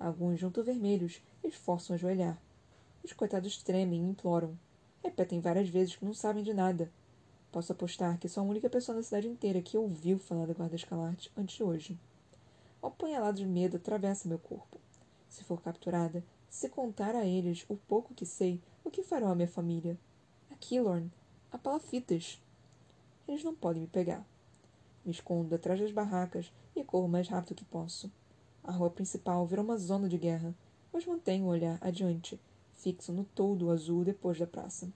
Alguns, junto vermelhos, esforçam a ajoelhar. Os coitados tremem e imploram. Repetem várias vezes que não sabem de nada. Posso apostar que sou a única pessoa na cidade inteira que ouviu falar da Guarda Escalarte antes de hoje. O apanhalado de medo atravessa meu corpo. Se for capturada, se contar a eles o pouco que sei, o que farão a minha família? Killorn, a Palafitas. Eles não podem me pegar. Me escondo atrás das barracas e corro o mais rápido que posso. A rua principal virou uma zona de guerra, mas mantenho o olhar adiante, fixo no toldo azul depois da praça.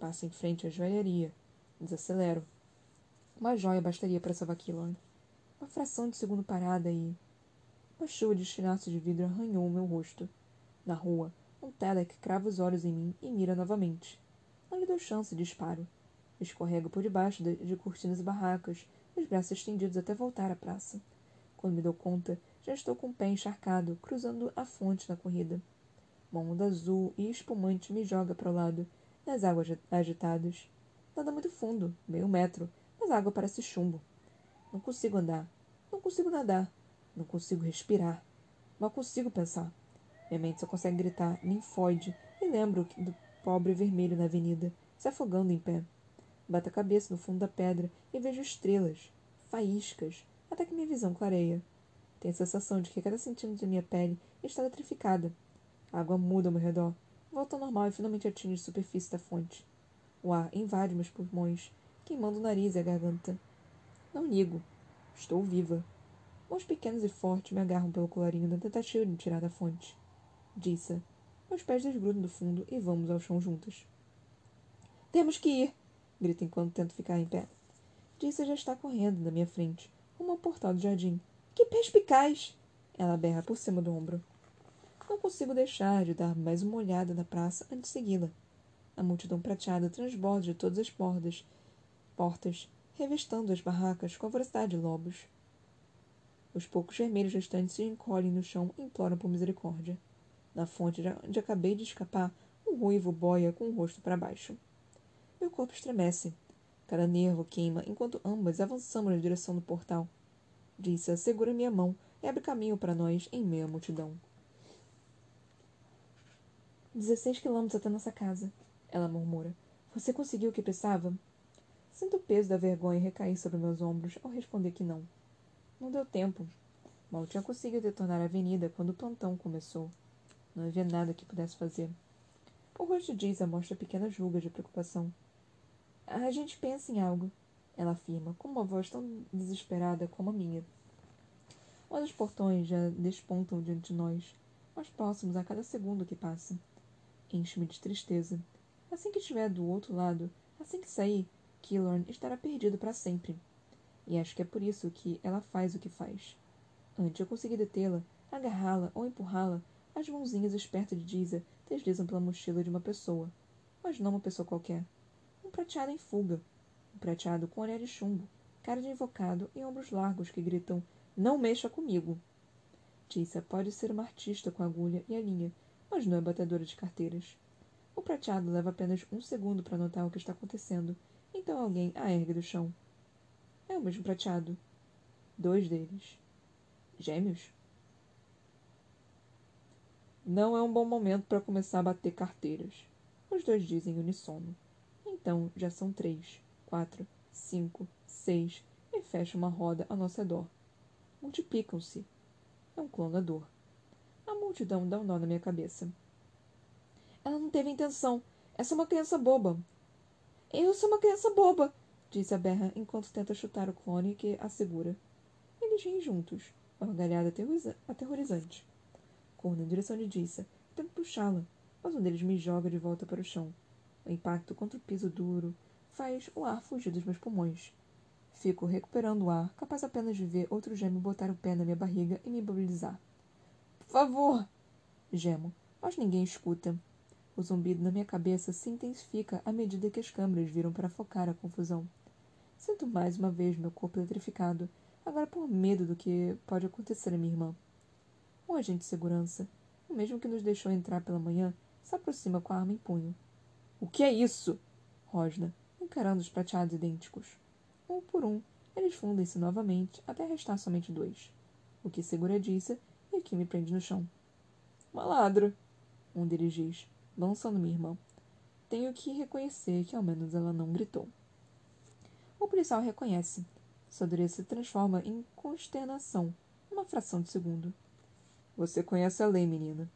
Passo em frente à joalharia. Desacelero. Uma joia bastaria para salvar Killorn. Uma fração de segundo parada e. Uma chuva de estilhaços de vidro arranhou o meu rosto. Na rua, um Telek crava os olhos em mim e mira novamente. Não lhe dou chance de disparo. Escorrego por debaixo de, cortinas e barracas, os braços estendidos até voltar à praça. Quando me dou conta, já estou com o pé encharcado, cruzando a fonte na corrida. Uma onda azul e espumante me joga para o lado, nas águas agitadas. Nada muito fundo, meio metro, mas a água parece chumbo. Não consigo andar. Não consigo nadar. Não consigo respirar. Mal consigo pensar. Minha mente só consegue gritar ninfoide e lembro do pobre vermelho na avenida, se afogando em pé. Bato a cabeça no fundo da pedra e vejo estrelas, faíscas, até que minha visão clareia. Tenho a sensação de que cada centímetro de minha pele está eletrificada. A água muda ao meu redor, volta ao normal e finalmente atinge a superfície da fonte. O ar invade meus pulmões, queimando o nariz e a garganta. Não ligo. Estou viva. Mãos pequenas e fortes me agarram pelo colarinho na tentativa de me tirar da fonte. Disse. Meus pés desgrudam do fundo e vamos ao chão juntas. Temos que ir! Grito enquanto tento ficar em pé. Disse já está correndo na minha frente, rumo ao portal do jardim. Que perspicaz! Ela berra por cima do ombro. Não consigo deixar de dar mais uma olhada na praça antes de segui-la. A multidão prateada transborda de todas as portas, portas, revestando as barracas com a voracidade de lobos. Os poucos vermelhos restantes se encolhem no chão e imploram por misericórdia. Na fonte onde acabei de escapar, um ruivo boia com o rosto para baixo. Meu corpo estremece. Cada nervo queima enquanto ambas avançamos na direção do portal. Disse, segura minha mão e abre caminho para nós em meio à multidão. Dezesseis quilômetros até nossa casa, ela murmura. Você conseguiu o que precisava? Sinto o peso da vergonha recair sobre meus ombros ao responder que não. Não deu tempo. Mal tinha conseguido detonar a avenida quando o plantão começou. Não havia nada que pudesse fazer. O rosto de Isa mostra pequenas rugas de preocupação. A gente pensa em algo, ela afirma, com uma voz tão desesperada como a minha. Mas os portões já despontam diante de nós, mais próximos a cada segundo que passa. Enche-me de tristeza. Assim que estiver do outro lado, assim que sair, Killorn estará perdido para sempre. E acho que é por isso que ela faz o que faz. Antes eu conseguir detê-la, agarrá-la ou empurrá-la, as mãozinhas espertas de Giza deslizam pela mochila de uma pessoa. Mas não uma pessoa qualquer. Um prateado em fuga. Um prateado com olhar de chumbo, cara de invocado e ombros largos que gritam: Não mexa comigo! Tissa pode ser uma artista com a agulha e a linha, mas não é batedora de carteiras. O prateado leva apenas um segundo para notar o que está acontecendo, então alguém a ergue do chão. É o mesmo prateado. Dois deles. Gêmeos? Não é um bom momento para começar a bater carteiras. Os dois dizem em unissono. Então já são três, quatro, cinco, seis e fecham uma roda ao nosso redor. Multiplicam-se. É um clonador. A multidão dá um nó na minha cabeça. Ela não teve intenção. Essa é uma criança boba. Eu sou uma criança boba, disse a berra enquanto tenta chutar o clone que a segura. Eles riem juntos, uma gargalhada aterrorizante. Corro na direção de Dissa, tento puxá-la, mas um deles me joga de volta para o chão. O impacto contra o piso duro faz o ar fugir dos meus pulmões. Fico recuperando o ar, capaz apenas de ver outro gêmeo botar o pé na minha barriga e me imobilizar. Por favor! Gemo, mas ninguém escuta. O zumbido na minha cabeça se intensifica à medida que as câmeras viram para focar a confusão. Sinto mais uma vez meu corpo eletrificado, agora por medo do que pode acontecer a minha irmã. Um agente de segurança, o mesmo que nos deixou entrar pela manhã, se aproxima com a arma em punho. O que é isso? Rosna, encarando os prateados idênticos. Um por um, eles fundem-se novamente até restar somente dois. O que segura Dissa e o que me prende no chão. Maladro, um deles diz lançando minha irmã. Tenho que reconhecer que ao menos ela não gritou. O policial reconhece. Sua dureza se transforma em consternação, uma fração de segundo. Você conhece a lei, menina.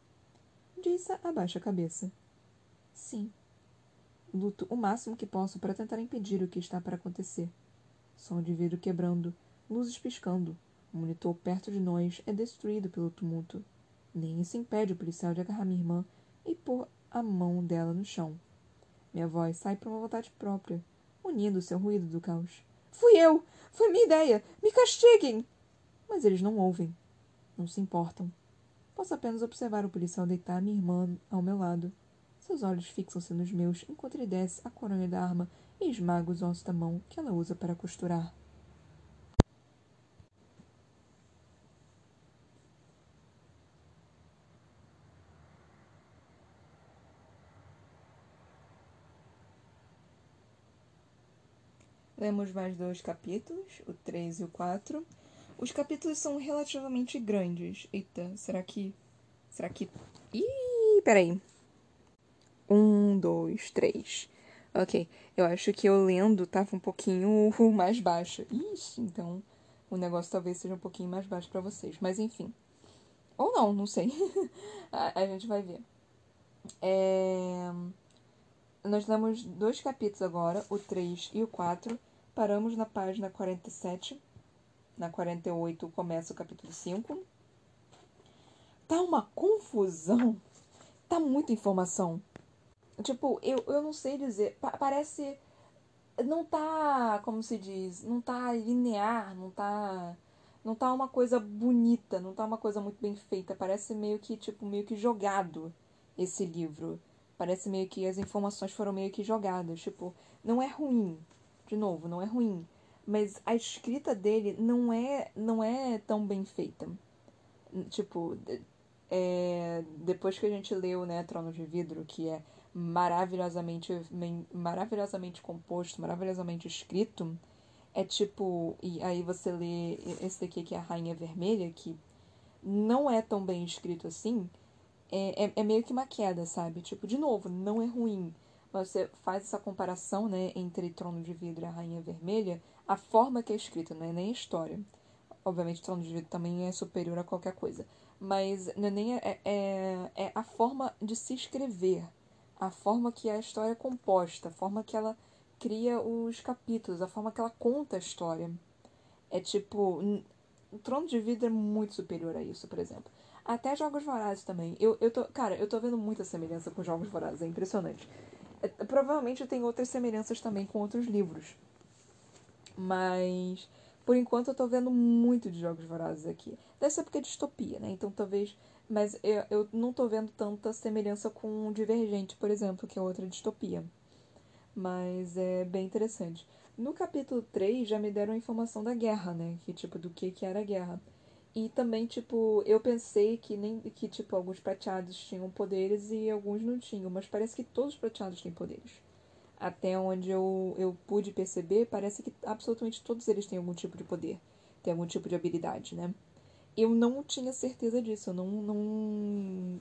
Disse abaixa a cabeça. Sim. Luto o máximo que posso para tentar impedir o que está para acontecer. Som de vidro quebrando, luzes piscando. O monitor perto de nós é destruído pelo tumulto. Nem isso impede o policial de agarrar minha irmã e pôr a mão dela no chão. Minha voz sai por uma vontade própria, unindo o seu ruído do caos. Fui eu! Foi minha ideia! Me castiguem! Mas eles não ouvem. Não se importam. Posso apenas observar o policial deitar minha irmã ao meu lado. Seus olhos fixam-se nos meus enquanto ele desce a coronha da arma e esmaga os ossos da mão que ela usa para costurar. Lemos mais dois capítulos, o 3 e o 4. Os capítulos são relativamente grandes. Eita, será que. Será que. Ih, peraí. Um, dois, três. Ok, eu acho que eu lendo tava um pouquinho mais baixo. Ixi, então o negócio talvez seja um pouquinho mais baixo para vocês. Mas enfim. Ou não, não sei. a, a, gente vai ver. É... Nós lemos dois capítulos agora, o 3 e o 4. Paramos na página 47. Na 48 começa o capítulo 5. Tá uma confusão. Tá muita informação. Tipo, eu, eu não sei dizer. Pa parece. Não tá. Como se diz? Não tá linear, não tá. Não tá uma coisa bonita, não tá uma coisa muito bem feita. Parece meio que, tipo, meio que jogado esse livro. Parece meio que as informações foram meio que jogadas. Tipo, não é ruim. De novo, não é ruim. Mas a escrita dele não é, não é tão bem feita. Tipo, é, depois que a gente leu, né, Trono de Vidro, que é maravilhosamente, maravilhosamente composto, maravilhosamente escrito, é tipo. E aí você lê esse daqui que é a Rainha Vermelha, que não é tão bem escrito assim, é, é, é, meio que uma queda, sabe? Tipo, de novo, não é ruim. Mas você faz essa comparação, né, entre Trono de Vidro e a Rainha Vermelha, a forma que é escrita, não é nem a história. Obviamente, Trono de Vidro também é superior a qualquer coisa. Mas não é nem é, é, é a forma de se escrever a forma que a história é composta, a forma que ela cria os capítulos, a forma que ela conta a história. É tipo. O Trono de Vidro é muito superior a isso, por exemplo. Até Jogos Vorazes também. Eu, eu tô, cara, eu tô vendo muita semelhança com Jogos Vorazes, é impressionante. É, provavelmente tem outras semelhanças também com outros livros. Mas, por enquanto, eu tô vendo muito de Jogos Vorazes aqui. Deve ser porque é distopia, né? Então talvez mas eu, eu não tô vendo tanta semelhança com Divergente, por exemplo, que é outra distopia. Mas é bem interessante. No capítulo 3 já me deram a informação da guerra, né? Que tipo, do que, que era a guerra. E também, tipo, eu pensei que nem que, tipo, alguns prateados tinham poderes e alguns não tinham, mas parece que todos os prateados têm poderes. Até onde eu, eu pude perceber, parece que absolutamente todos eles têm algum tipo de poder, têm algum tipo de habilidade, né? eu não tinha certeza disso. Eu não. não...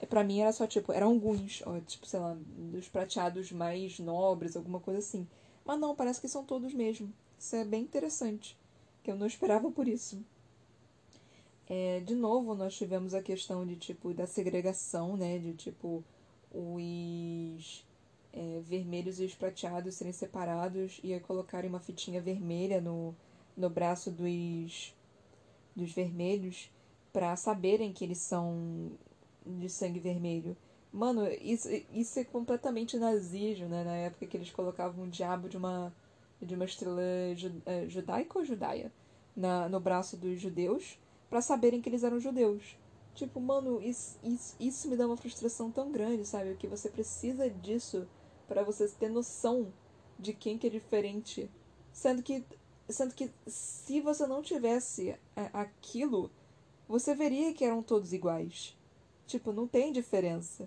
É, pra mim era só, tipo, eram alguns, ó, tipo, sei lá, dos prateados mais nobres, alguma coisa assim. Mas não, parece que são todos mesmo. Isso é bem interessante. Que eu não esperava por isso. É, de novo, nós tivemos a questão de, tipo, da segregação, né? De, tipo, os é, vermelhos e os prateados serem separados e colocarem uma fitinha vermelha no, no braço dos dos vermelhos para saberem que eles são de sangue vermelho. Mano, isso, isso é completamente nazismo, né? Na época que eles colocavam um diabo de uma, de uma estrela é, judaica ou judaia na, no braço dos judeus para saberem que eles eram judeus. Tipo, mano, isso, isso, isso me dá uma frustração tão grande, sabe? Que você precisa disso para você ter noção de quem que é diferente. Sendo que Sendo que se você não tivesse é, aquilo, você veria que eram todos iguais. Tipo, não tem diferença.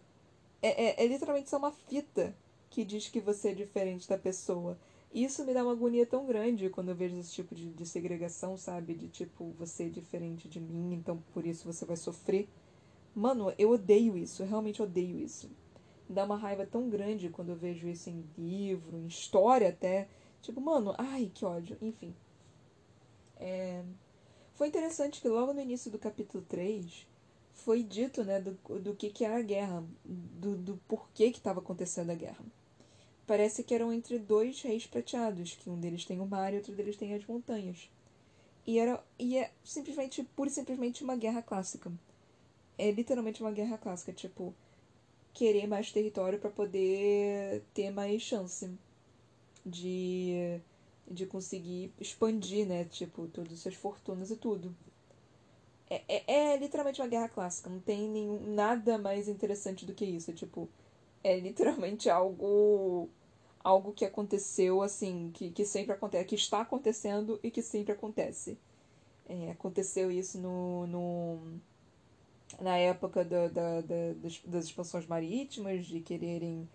É, é, é literalmente só uma fita que diz que você é diferente da pessoa. Isso me dá uma agonia tão grande quando eu vejo esse tipo de, de segregação, sabe? De tipo, você é diferente de mim, então por isso você vai sofrer. Mano, eu odeio isso, eu realmente odeio isso. Dá uma raiva tão grande quando eu vejo isso em livro, em história até Tipo, mano, ai, que ódio. Enfim. É... Foi interessante que logo no início do capítulo 3 foi dito, né, do, do que, que era a guerra, do, do porquê que estava acontecendo a guerra. Parece que eram entre dois reis prateados, que um deles tem o mar e outro deles tem as montanhas. E, era, e é simplesmente, pura e simplesmente uma guerra clássica. É literalmente uma guerra clássica, tipo, querer mais território para poder ter mais chance de, de conseguir expandir, né? Tipo, todas as suas fortunas e tudo. É, é, é, literalmente uma guerra clássica. Não tem nenhum, nada mais interessante do que isso. É, tipo, é literalmente algo algo que aconteceu assim, que, que sempre acontece, que está acontecendo e que sempre acontece. É, aconteceu isso no, no, na época da, da, da, das, das expansões marítimas, de quererem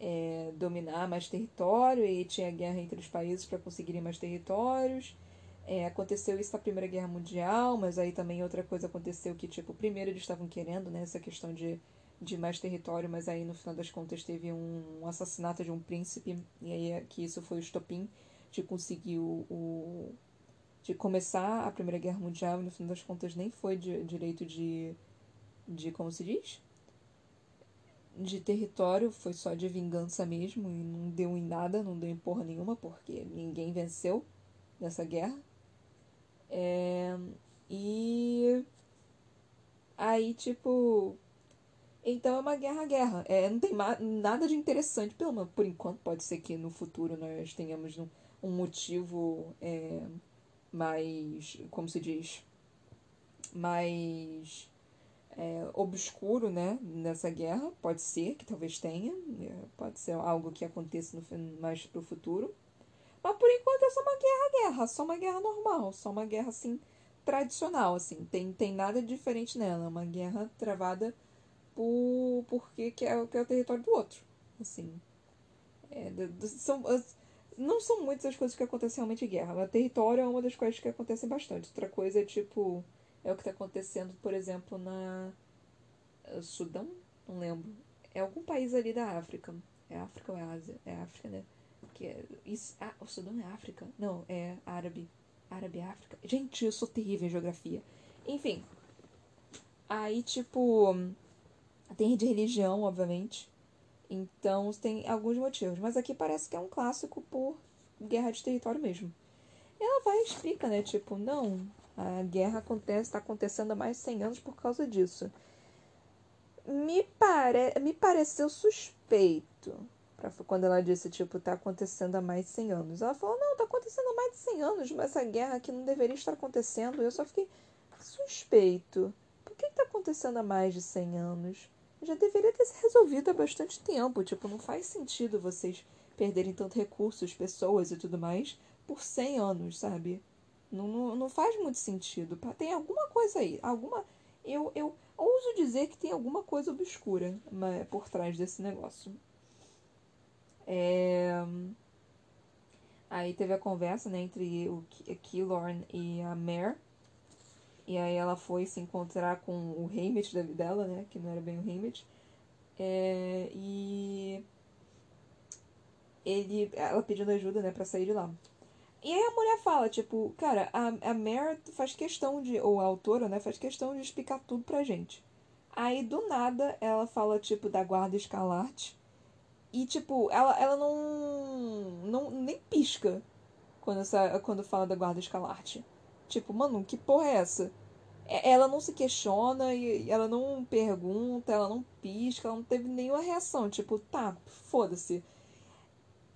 é, dominar mais território e tinha guerra entre os países para conseguirem mais territórios. É, aconteceu isso na Primeira Guerra Mundial, mas aí também outra coisa aconteceu que, tipo, primeiro eles estavam querendo, né, essa questão de, de mais território, mas aí no final das contas teve um assassinato de um príncipe, e aí é que isso foi o estopim de conseguir o, o de começar a Primeira Guerra Mundial e no fim das contas nem foi de direito de, de como se diz? De território, foi só de vingança mesmo e não deu em nada, não deu em porra nenhuma, porque ninguém venceu nessa guerra. É, e aí, tipo. Então é uma guerra-guerra. É, não tem nada de interessante, pelo menos por enquanto. Pode ser que no futuro nós tenhamos um, um motivo. É, mais, como se diz, mais é, obscuro, né, nessa guerra. Pode ser que talvez tenha, é, pode ser algo que aconteça no, mais pro futuro. Mas por enquanto é só uma guerra-guerra, só uma guerra normal, só uma guerra assim tradicional, assim, tem, tem nada diferente nela, é uma guerra travada por porque que é, que é o território do outro, assim. É, são, não são muitas as coisas que acontecem realmente em guerra, mas território é uma das coisas que acontecem bastante. Outra coisa é tipo. É o que está acontecendo, por exemplo, na. Eh, Sudão? Não lembro. É algum país ali da África. É África ou é Ásia? É África, né? Que é, isso, ah, o Sudão é África? Não, é Árabe. Árabe é África. Gente, eu sou terrível em geografia. Enfim. Aí, tipo. Tem de religião, obviamente. Então tem alguns motivos. Mas aqui parece que é um clássico por guerra de território mesmo. E ela vai e explica, né? Tipo, não, a guerra acontece, está acontecendo há mais de 100 anos por causa disso. Me, pare... me pareceu suspeito pra... quando ela disse, tipo, tá acontecendo há mais de 100 anos. Ela falou, não, tá acontecendo há mais de 100 anos, mas essa guerra aqui não deveria estar acontecendo. Eu só fiquei suspeito. Por que, que tá acontecendo há mais de 100 anos? já deveria ter se resolvido há bastante tempo. Tipo, não faz sentido vocês perderem tanto recursos, pessoas e tudo mais por 100 anos, sabe? Não, não, não faz muito sentido. Tem alguma coisa aí, alguma. Eu, eu ouso dizer que tem alguma coisa obscura por trás desse negócio. É... Aí teve a conversa né, entre o Killorn e a Mare e aí ela foi se encontrar com o Haymitch dela, né? Que não era bem o Haymitch. É, e ele, ela pedindo ajuda, né, pra sair de lá. E aí a mulher fala, tipo, cara, a, a Mare faz questão de, ou a autora, né, faz questão de explicar tudo pra gente. Aí, do nada, ela fala, tipo, da guarda escalarte. E, tipo, ela, ela não, não. nem pisca quando, essa, quando fala da guarda escalarte. Tipo, mano, que porra é essa? Ela não se questiona e ela não pergunta, ela não pisca, ela não teve nenhuma reação. Tipo, tá, foda-se.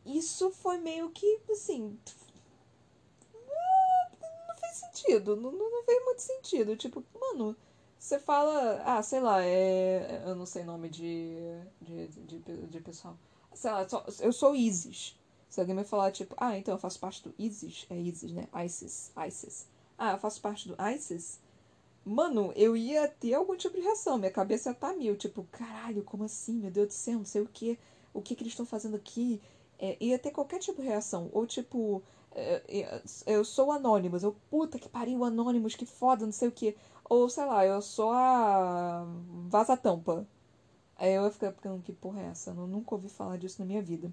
Isso foi meio que, assim. Sentido. Não, não fez muito sentido. Tipo, mano, você fala. Ah, sei lá, é. Eu não sei nome de. de, de, de pessoal. Sei lá, eu sou Isis. Se alguém me falar, tipo, ah, então eu faço parte do ISIS, é ISIS, né? ISIS, ISIS ah, eu faço parte do ISIS, mano, eu ia ter algum tipo de reação. Minha cabeça tá mil. Tipo, caralho, como assim? Meu Deus do céu, não sei o que. O que, que eles estão fazendo aqui? É, ia ter qualquer tipo de reação. Ou tipo, eu sou Anonymous. Eu, puta que pariu, Anonymous, que foda, não sei o que. Ou sei lá, eu sou a Vaza Tampa. Aí eu ia ficar ficando, que porra é essa? Eu nunca ouvi falar disso na minha vida.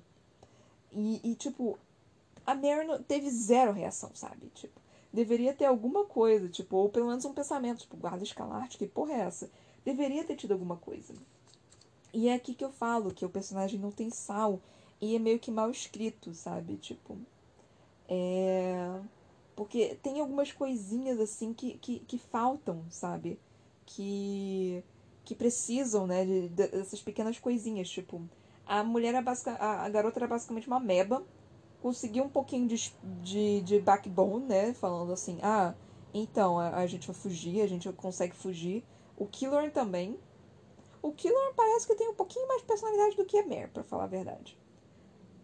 E, e tipo, a Mary teve zero reação, sabe? Tipo, deveria ter alguma coisa, tipo, ou pelo menos um pensamento, tipo, guarda escalarte, que porra é essa? Deveria ter tido alguma coisa. E é aqui que eu falo que o personagem não tem sal e é meio que mal escrito, sabe? Tipo, é. Porque tem algumas coisinhas assim que, que, que faltam, sabe? Que, que precisam, né? De, dessas pequenas coisinhas. Tipo, a mulher é basic, a, garota era basicamente uma meba conseguiu um pouquinho de, de, de backbone, né? Falando assim, ah, então a, a, gente vai fugir, a gente consegue fugir. O Killer também. O Killer parece que tem um pouquinho mais de personalidade do que a Mare, pra falar a verdade.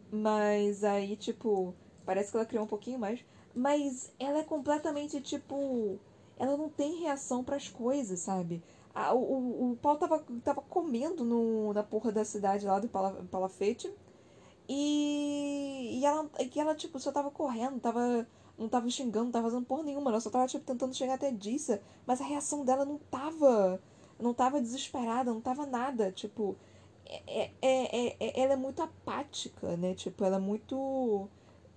Mas aí, tipo, parece que ela criou um pouquinho mais. Mas ela é completamente, tipo. Ela não tem reação para as coisas, sabe? o, o, o tava, tava comendo no, na porra da cidade lá do Palafete. E, e ela, e ela, tipo, só tava correndo, tava, não tava xingando, não tava fazendo porra nenhuma, ela só tava, tipo, tentando chegar até Dissa, mas a reação dela não tava, não tava desesperada, não tava nada. Tipo, é, é, é, ela é muito apática, né? Tipo, ela é muito.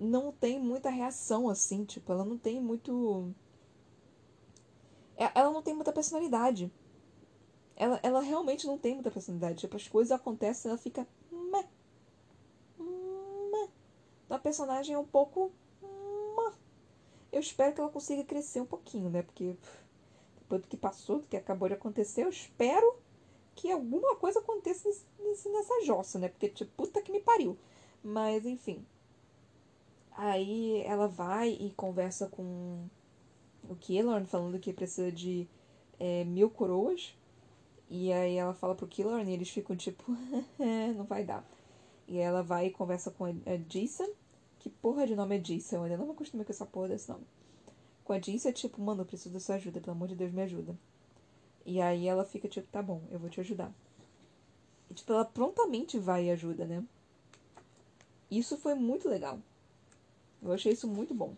Não tem muita reação, assim. Tipo, ela não tem muito. Ela não tem muita personalidade. Ela, ela realmente não tem muita personalidade. Tipo, as coisas acontecem ela fica. Então a personagem é um pouco. Eu espero que ela consiga crescer um pouquinho, né? Porque depois do que passou, do que acabou de acontecer, eu espero que alguma coisa aconteça nesse, nessa jossa, né? Porque, tipo, puta que me pariu. Mas, enfim. Aí ela vai e conversa com o Killorn, falando que precisa de é, mil coroas. E aí ela fala pro Killorn e eles ficam tipo, não vai dar. E ela vai e conversa com a, Jason. Que porra de nome é Jason? Eu ainda não me acostumei com essa porra desse nome. Com a Jason é tipo, mano, eu preciso da sua ajuda, pelo amor de Deus, me ajuda. E aí ela fica tipo, tá bom, eu vou te ajudar. E tipo, ela prontamente vai e ajuda, né? Isso foi muito legal. Eu achei isso muito bom.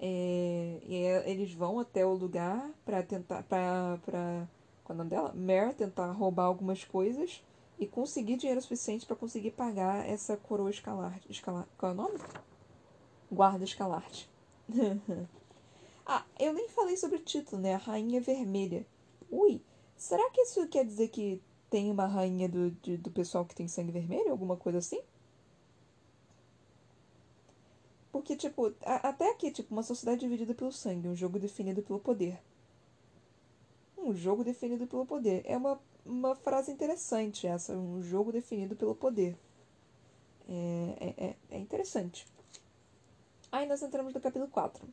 É, e eles vão até o lugar para tentar. Pra, pra, qual é o nome dela? Mare tentar roubar algumas coisas e conseguir dinheiro suficiente para conseguir pagar essa coroa escalarte. Escalar, qual é o nome? Guarda escalarte. Ah, eu nem falei sobre o título, né? A Rainha Vermelha. Ui, será que isso quer dizer que tem uma rainha do, de, do pessoal que tem sangue vermelho? Alguma coisa assim? Porque, tipo, a, até aqui, tipo, uma sociedade dividida pelo sangue, um jogo definido pelo poder. Um jogo definido pelo poder. É uma, uma frase interessante essa, um jogo definido pelo poder. É, é, é, é interessante. Aí nós entramos no capítulo 4.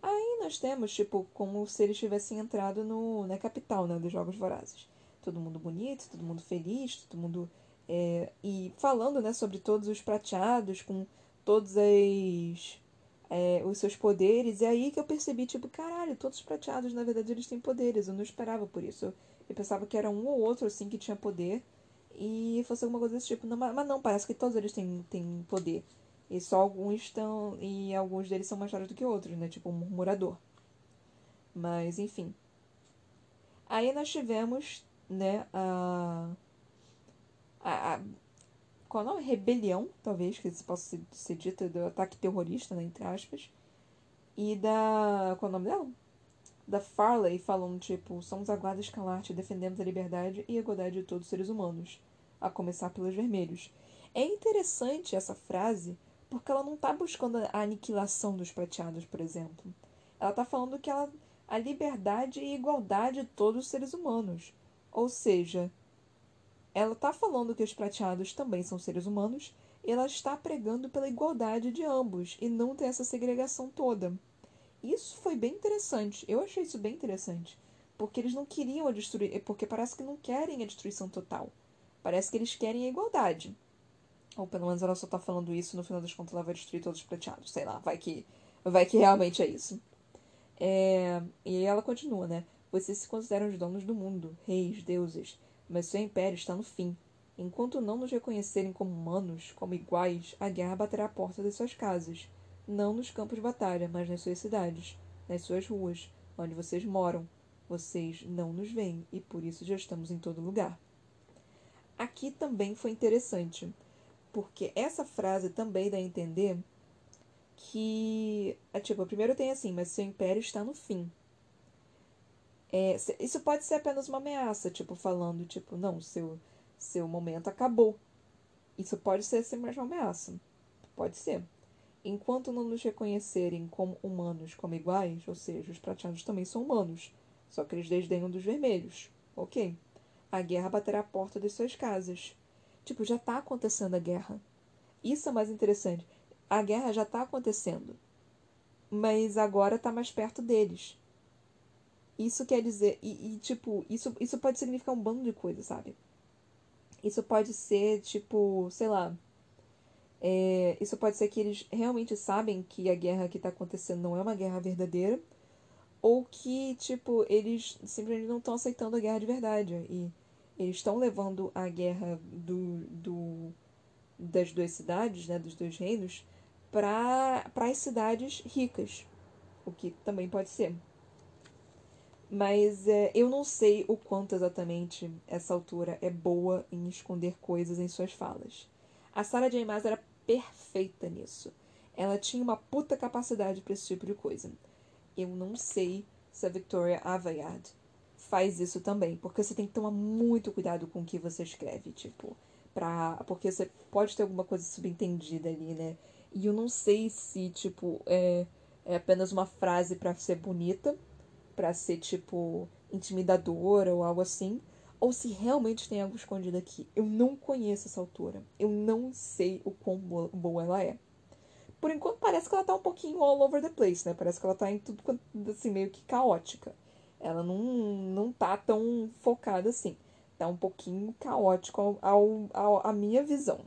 Aí nós temos, tipo, como se eles tivessem entrado no, na capital, né, dos Jogos Vorazes. Todo mundo bonito, todo mundo feliz, todo mundo... É, e falando, né, sobre todos os prateados, com todos as, é, os seus poderes. E aí que eu percebi, tipo, caralho, todos os prateados, na verdade, eles têm poderes. Eu não esperava por isso. Eu, pensava que era um ou outro, assim, que tinha poder. E fosse alguma coisa desse tipo. Não, mas não, parece que todos eles têm, têm poder. E só alguns estão. E alguns deles são mais raros do que outros, né? Tipo um murmurador. Mas, enfim. Aí nós tivemos, né, a qual é o nome? Rebelião, talvez, que isso possa ser, ser dita, do ataque terrorista, né, entre aspas. E da. Qual é o nome dela? Da Farley falando, tipo, somos a guarda escalarte, defendemos a liberdade e a igualdade de todos os seres humanos, a começar pelos vermelhos. É interessante essa frase porque ela não está buscando a aniquilação dos prateados, por exemplo. Ela está falando que ela, a liberdade e igualdade de todos os seres humanos. Ou seja, ela está falando que os prateados também são seres humanos e ela está pregando pela igualdade de ambos e não ter essa segregação toda. Isso foi bem interessante. Eu achei isso bem interessante. Porque eles não queriam a destruição. Porque parece que não querem a destruição total. Parece que eles querem a igualdade. Ou pelo menos ela só tá falando isso no final das contas ela vai destruir todos os prateados. Sei lá, vai que, vai que realmente é isso. É, e ela continua, né? Vocês se consideram os donos do mundo, reis, deuses, mas seu império está no fim. Enquanto não nos reconhecerem como humanos, como iguais, a guerra baterá à porta de suas casas. Não nos campos de batalha, mas nas suas cidades, nas suas ruas, onde vocês moram. Vocês não nos veem e por isso já estamos em todo lugar. Aqui também foi interessante porque essa frase também dá a entender que. É, tipo, primeiro tem assim, mas seu império está no fim. É, isso pode ser apenas uma ameaça, tipo, falando, tipo, não, seu, seu momento acabou. Isso pode ser mais uma ameaça. Pode ser. Enquanto não nos reconhecerem como humanos, como iguais, ou seja, os prateados também são humanos, só que eles desdenham dos vermelhos. Ok. A guerra baterá a porta de suas casas. Tipo, já está acontecendo a guerra. Isso é mais interessante. A guerra já está acontecendo. Mas agora está mais perto deles. Isso quer dizer. E, e, tipo, isso, isso pode significar um bando de coisas, sabe? Isso pode ser, tipo, sei lá. É, isso pode ser que eles realmente sabem que a guerra que está acontecendo não é uma guerra verdadeira. Ou que, tipo, eles simplesmente não estão aceitando a guerra de verdade. E eles estão levando a guerra do, do, das duas cidades, né, dos dois reinos, para as cidades ricas, o que também pode ser. Mas é, eu não sei o quanto exatamente essa autora é boa em esconder coisas em suas falas. A Sarah J. Maas era perfeita nisso. Ela tinha uma puta capacidade para esse tipo de coisa. Eu não sei se a Victoria Aveyard faz isso também, porque você tem que tomar muito cuidado com o que você escreve, tipo, pra, porque você pode ter alguma coisa subentendida ali, né? E eu não sei se, tipo, é, é apenas uma frase para ser bonita, para ser, tipo, intimidadora ou algo assim, ou se realmente tem algo escondido aqui. Eu não conheço essa autora. Eu não sei o quão boa ela é. Por enquanto parece que ela tá um pouquinho all over the place, né? Parece que ela tá em tudo assim, meio que caótica. Ela não, não tá tão focada assim. Tá um pouquinho caótico ao, ao, a minha visão.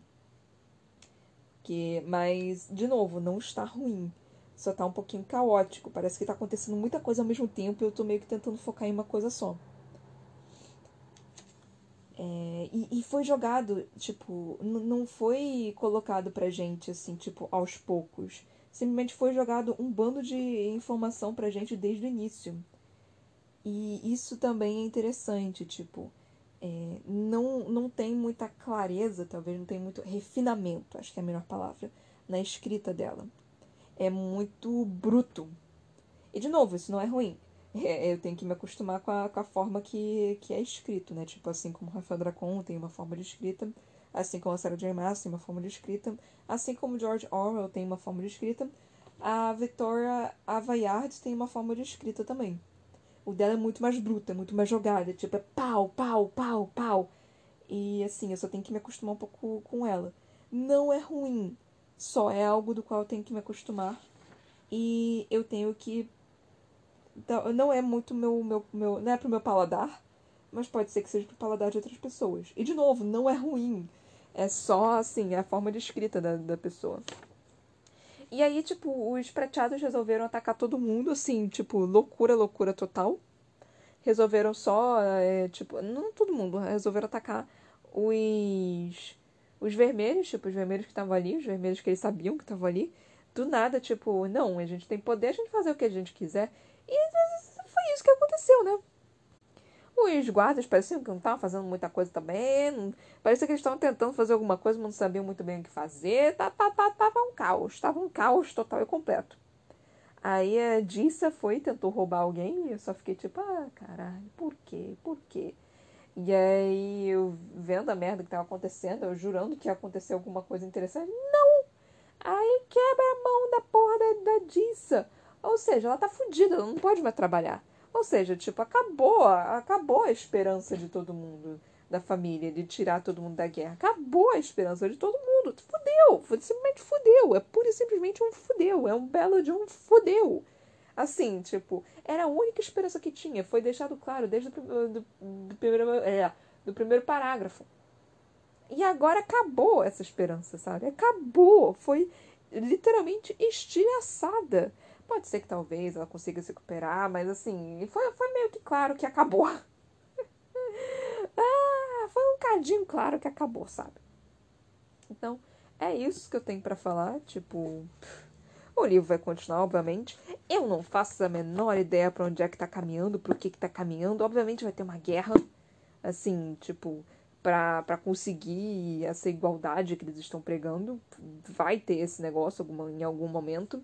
Que, mas, de novo, não está ruim. Só tá um pouquinho caótico. Parece que tá acontecendo muita coisa ao mesmo tempo e eu tô meio que tentando focar em uma coisa só. É, e, e, foi jogado, tipo, não foi colocado pra gente, assim, tipo, aos poucos. Simplesmente foi jogado um bando de informação pra gente desde o início. E isso também é interessante, tipo, é, não, não tem muita clareza, talvez não tem muito refinamento, acho que é a melhor palavra, na escrita dela. É muito bruto. E, de novo, isso não é ruim. É, eu tenho que me acostumar com a, com a forma que, que é escrito, né? Tipo, assim como Rafael Dracon tem uma forma de escrita, assim como a Sarah J. Maas tem uma forma de escrita, assim como George Orwell tem uma forma de escrita, a Victoria Avayard tem uma forma de escrita também. O dela é muito mais bruta, é muito mais jogada, tipo, é pau, pau, pau, pau. E assim, eu só tenho que me acostumar um pouco com ela. Não é ruim, só é algo do qual eu tenho que me acostumar. E eu tenho que então, não é muito meu, meu, meu. Não é pro meu paladar, mas pode ser que seja pro paladar de outras pessoas. E, de novo, não é ruim. É só, assim, é a forma de escrita da, da pessoa. E aí, tipo, os prateados resolveram atacar todo mundo, assim, tipo, loucura, loucura total. Resolveram só, é, tipo, não todo mundo, resolveram atacar os, os vermelhos, tipo, os vermelhos que estavam ali, os vermelhos que eles sabiam que estavam ali. Do nada, tipo, não, a gente tem poder, a gente fazer o que a gente quiser. E foi isso que aconteceu, né? Os guardas pareciam que não estavam fazendo muita coisa também. Parecia que eles estavam tentando fazer alguma coisa, mas não sabiam muito bem o que fazer. Tá, tá, tá, tava um caos. Tava um caos total e completo. Aí a Dissa foi tentou roubar alguém e eu só fiquei tipo, ah, caralho, por quê? Por quê? E aí eu vendo a merda que tava acontecendo, eu jurando que ia acontecer alguma coisa interessante. Não! Aí quebra a mão da porra da, Dissa. Ou seja, ela tá fudida, ela não pode mais trabalhar. Ou seja, tipo, acabou, acabou a esperança de todo mundo da família, de tirar todo mundo da guerra. Acabou a esperança de todo mundo. Fudeu, simplesmente fudeu. É pura e simplesmente um fudeu. É um belo de um fudeu. Assim, tipo, era a única esperança que tinha. Foi deixado claro desde o do, do primeiro, é, do primeiro parágrafo. E agora acabou essa esperança, sabe? Acabou. Foi literalmente estilhaçada. Pode ser que talvez ela consiga se recuperar, mas assim, foi, foi meio que claro que acabou. ah, foi um cadinho claro que acabou, sabe? Então, é isso que eu tenho para falar. Tipo, o livro vai continuar, obviamente. Eu não faço a menor ideia para onde é que tá caminhando, pro que que tá caminhando. Obviamente vai ter uma guerra, assim, tipo, para conseguir essa igualdade que eles estão pregando. Vai ter esse negócio alguma, em algum momento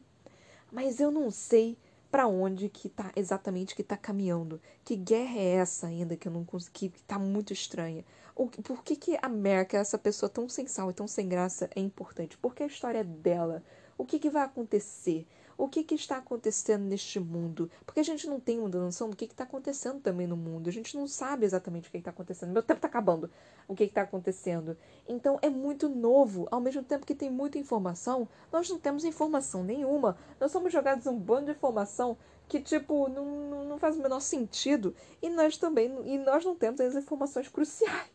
mas eu não sei para onde que tá exatamente que tá caminhando. Que guerra é essa ainda que eu não consegui, que tá muito estranha? O, por que que a América, essa pessoa tão sem sal e tão sem graça, é importante? Porque a história dela. O que que vai acontecer? o que, que está acontecendo neste mundo. Porque a gente não tem uma noção do que está acontecendo também no mundo. A gente não sabe exatamente o que está acontecendo. Meu tempo está acabando. O que está acontecendo. Então é muito novo. Ao mesmo tempo que tem muita informação, nós não temos informação nenhuma. Nós somos jogados um bando de informação que, tipo, não, não faz o menor sentido. E nós também. E nós não temos as informações cruciais.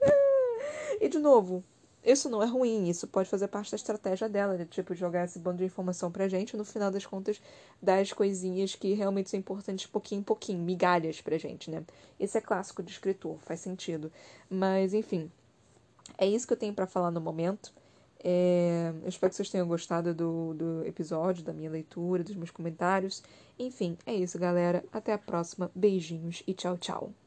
e de novo, isso não é ruim, isso pode fazer parte da estratégia dela, de tipo jogar esse bando de informação pra gente, no final das contas, dar as coisinhas que realmente são importantes pouquinho em pouquinho, migalhas pra gente, né? Isso é clássico de escritor, faz sentido. Mas, enfim, é isso que eu tenho para falar no momento. É, eu espero que vocês tenham gostado do, do episódio, da minha leitura, dos meus comentários. Enfim, é isso, galera. Até a próxima. Beijinhos e tchau, tchau.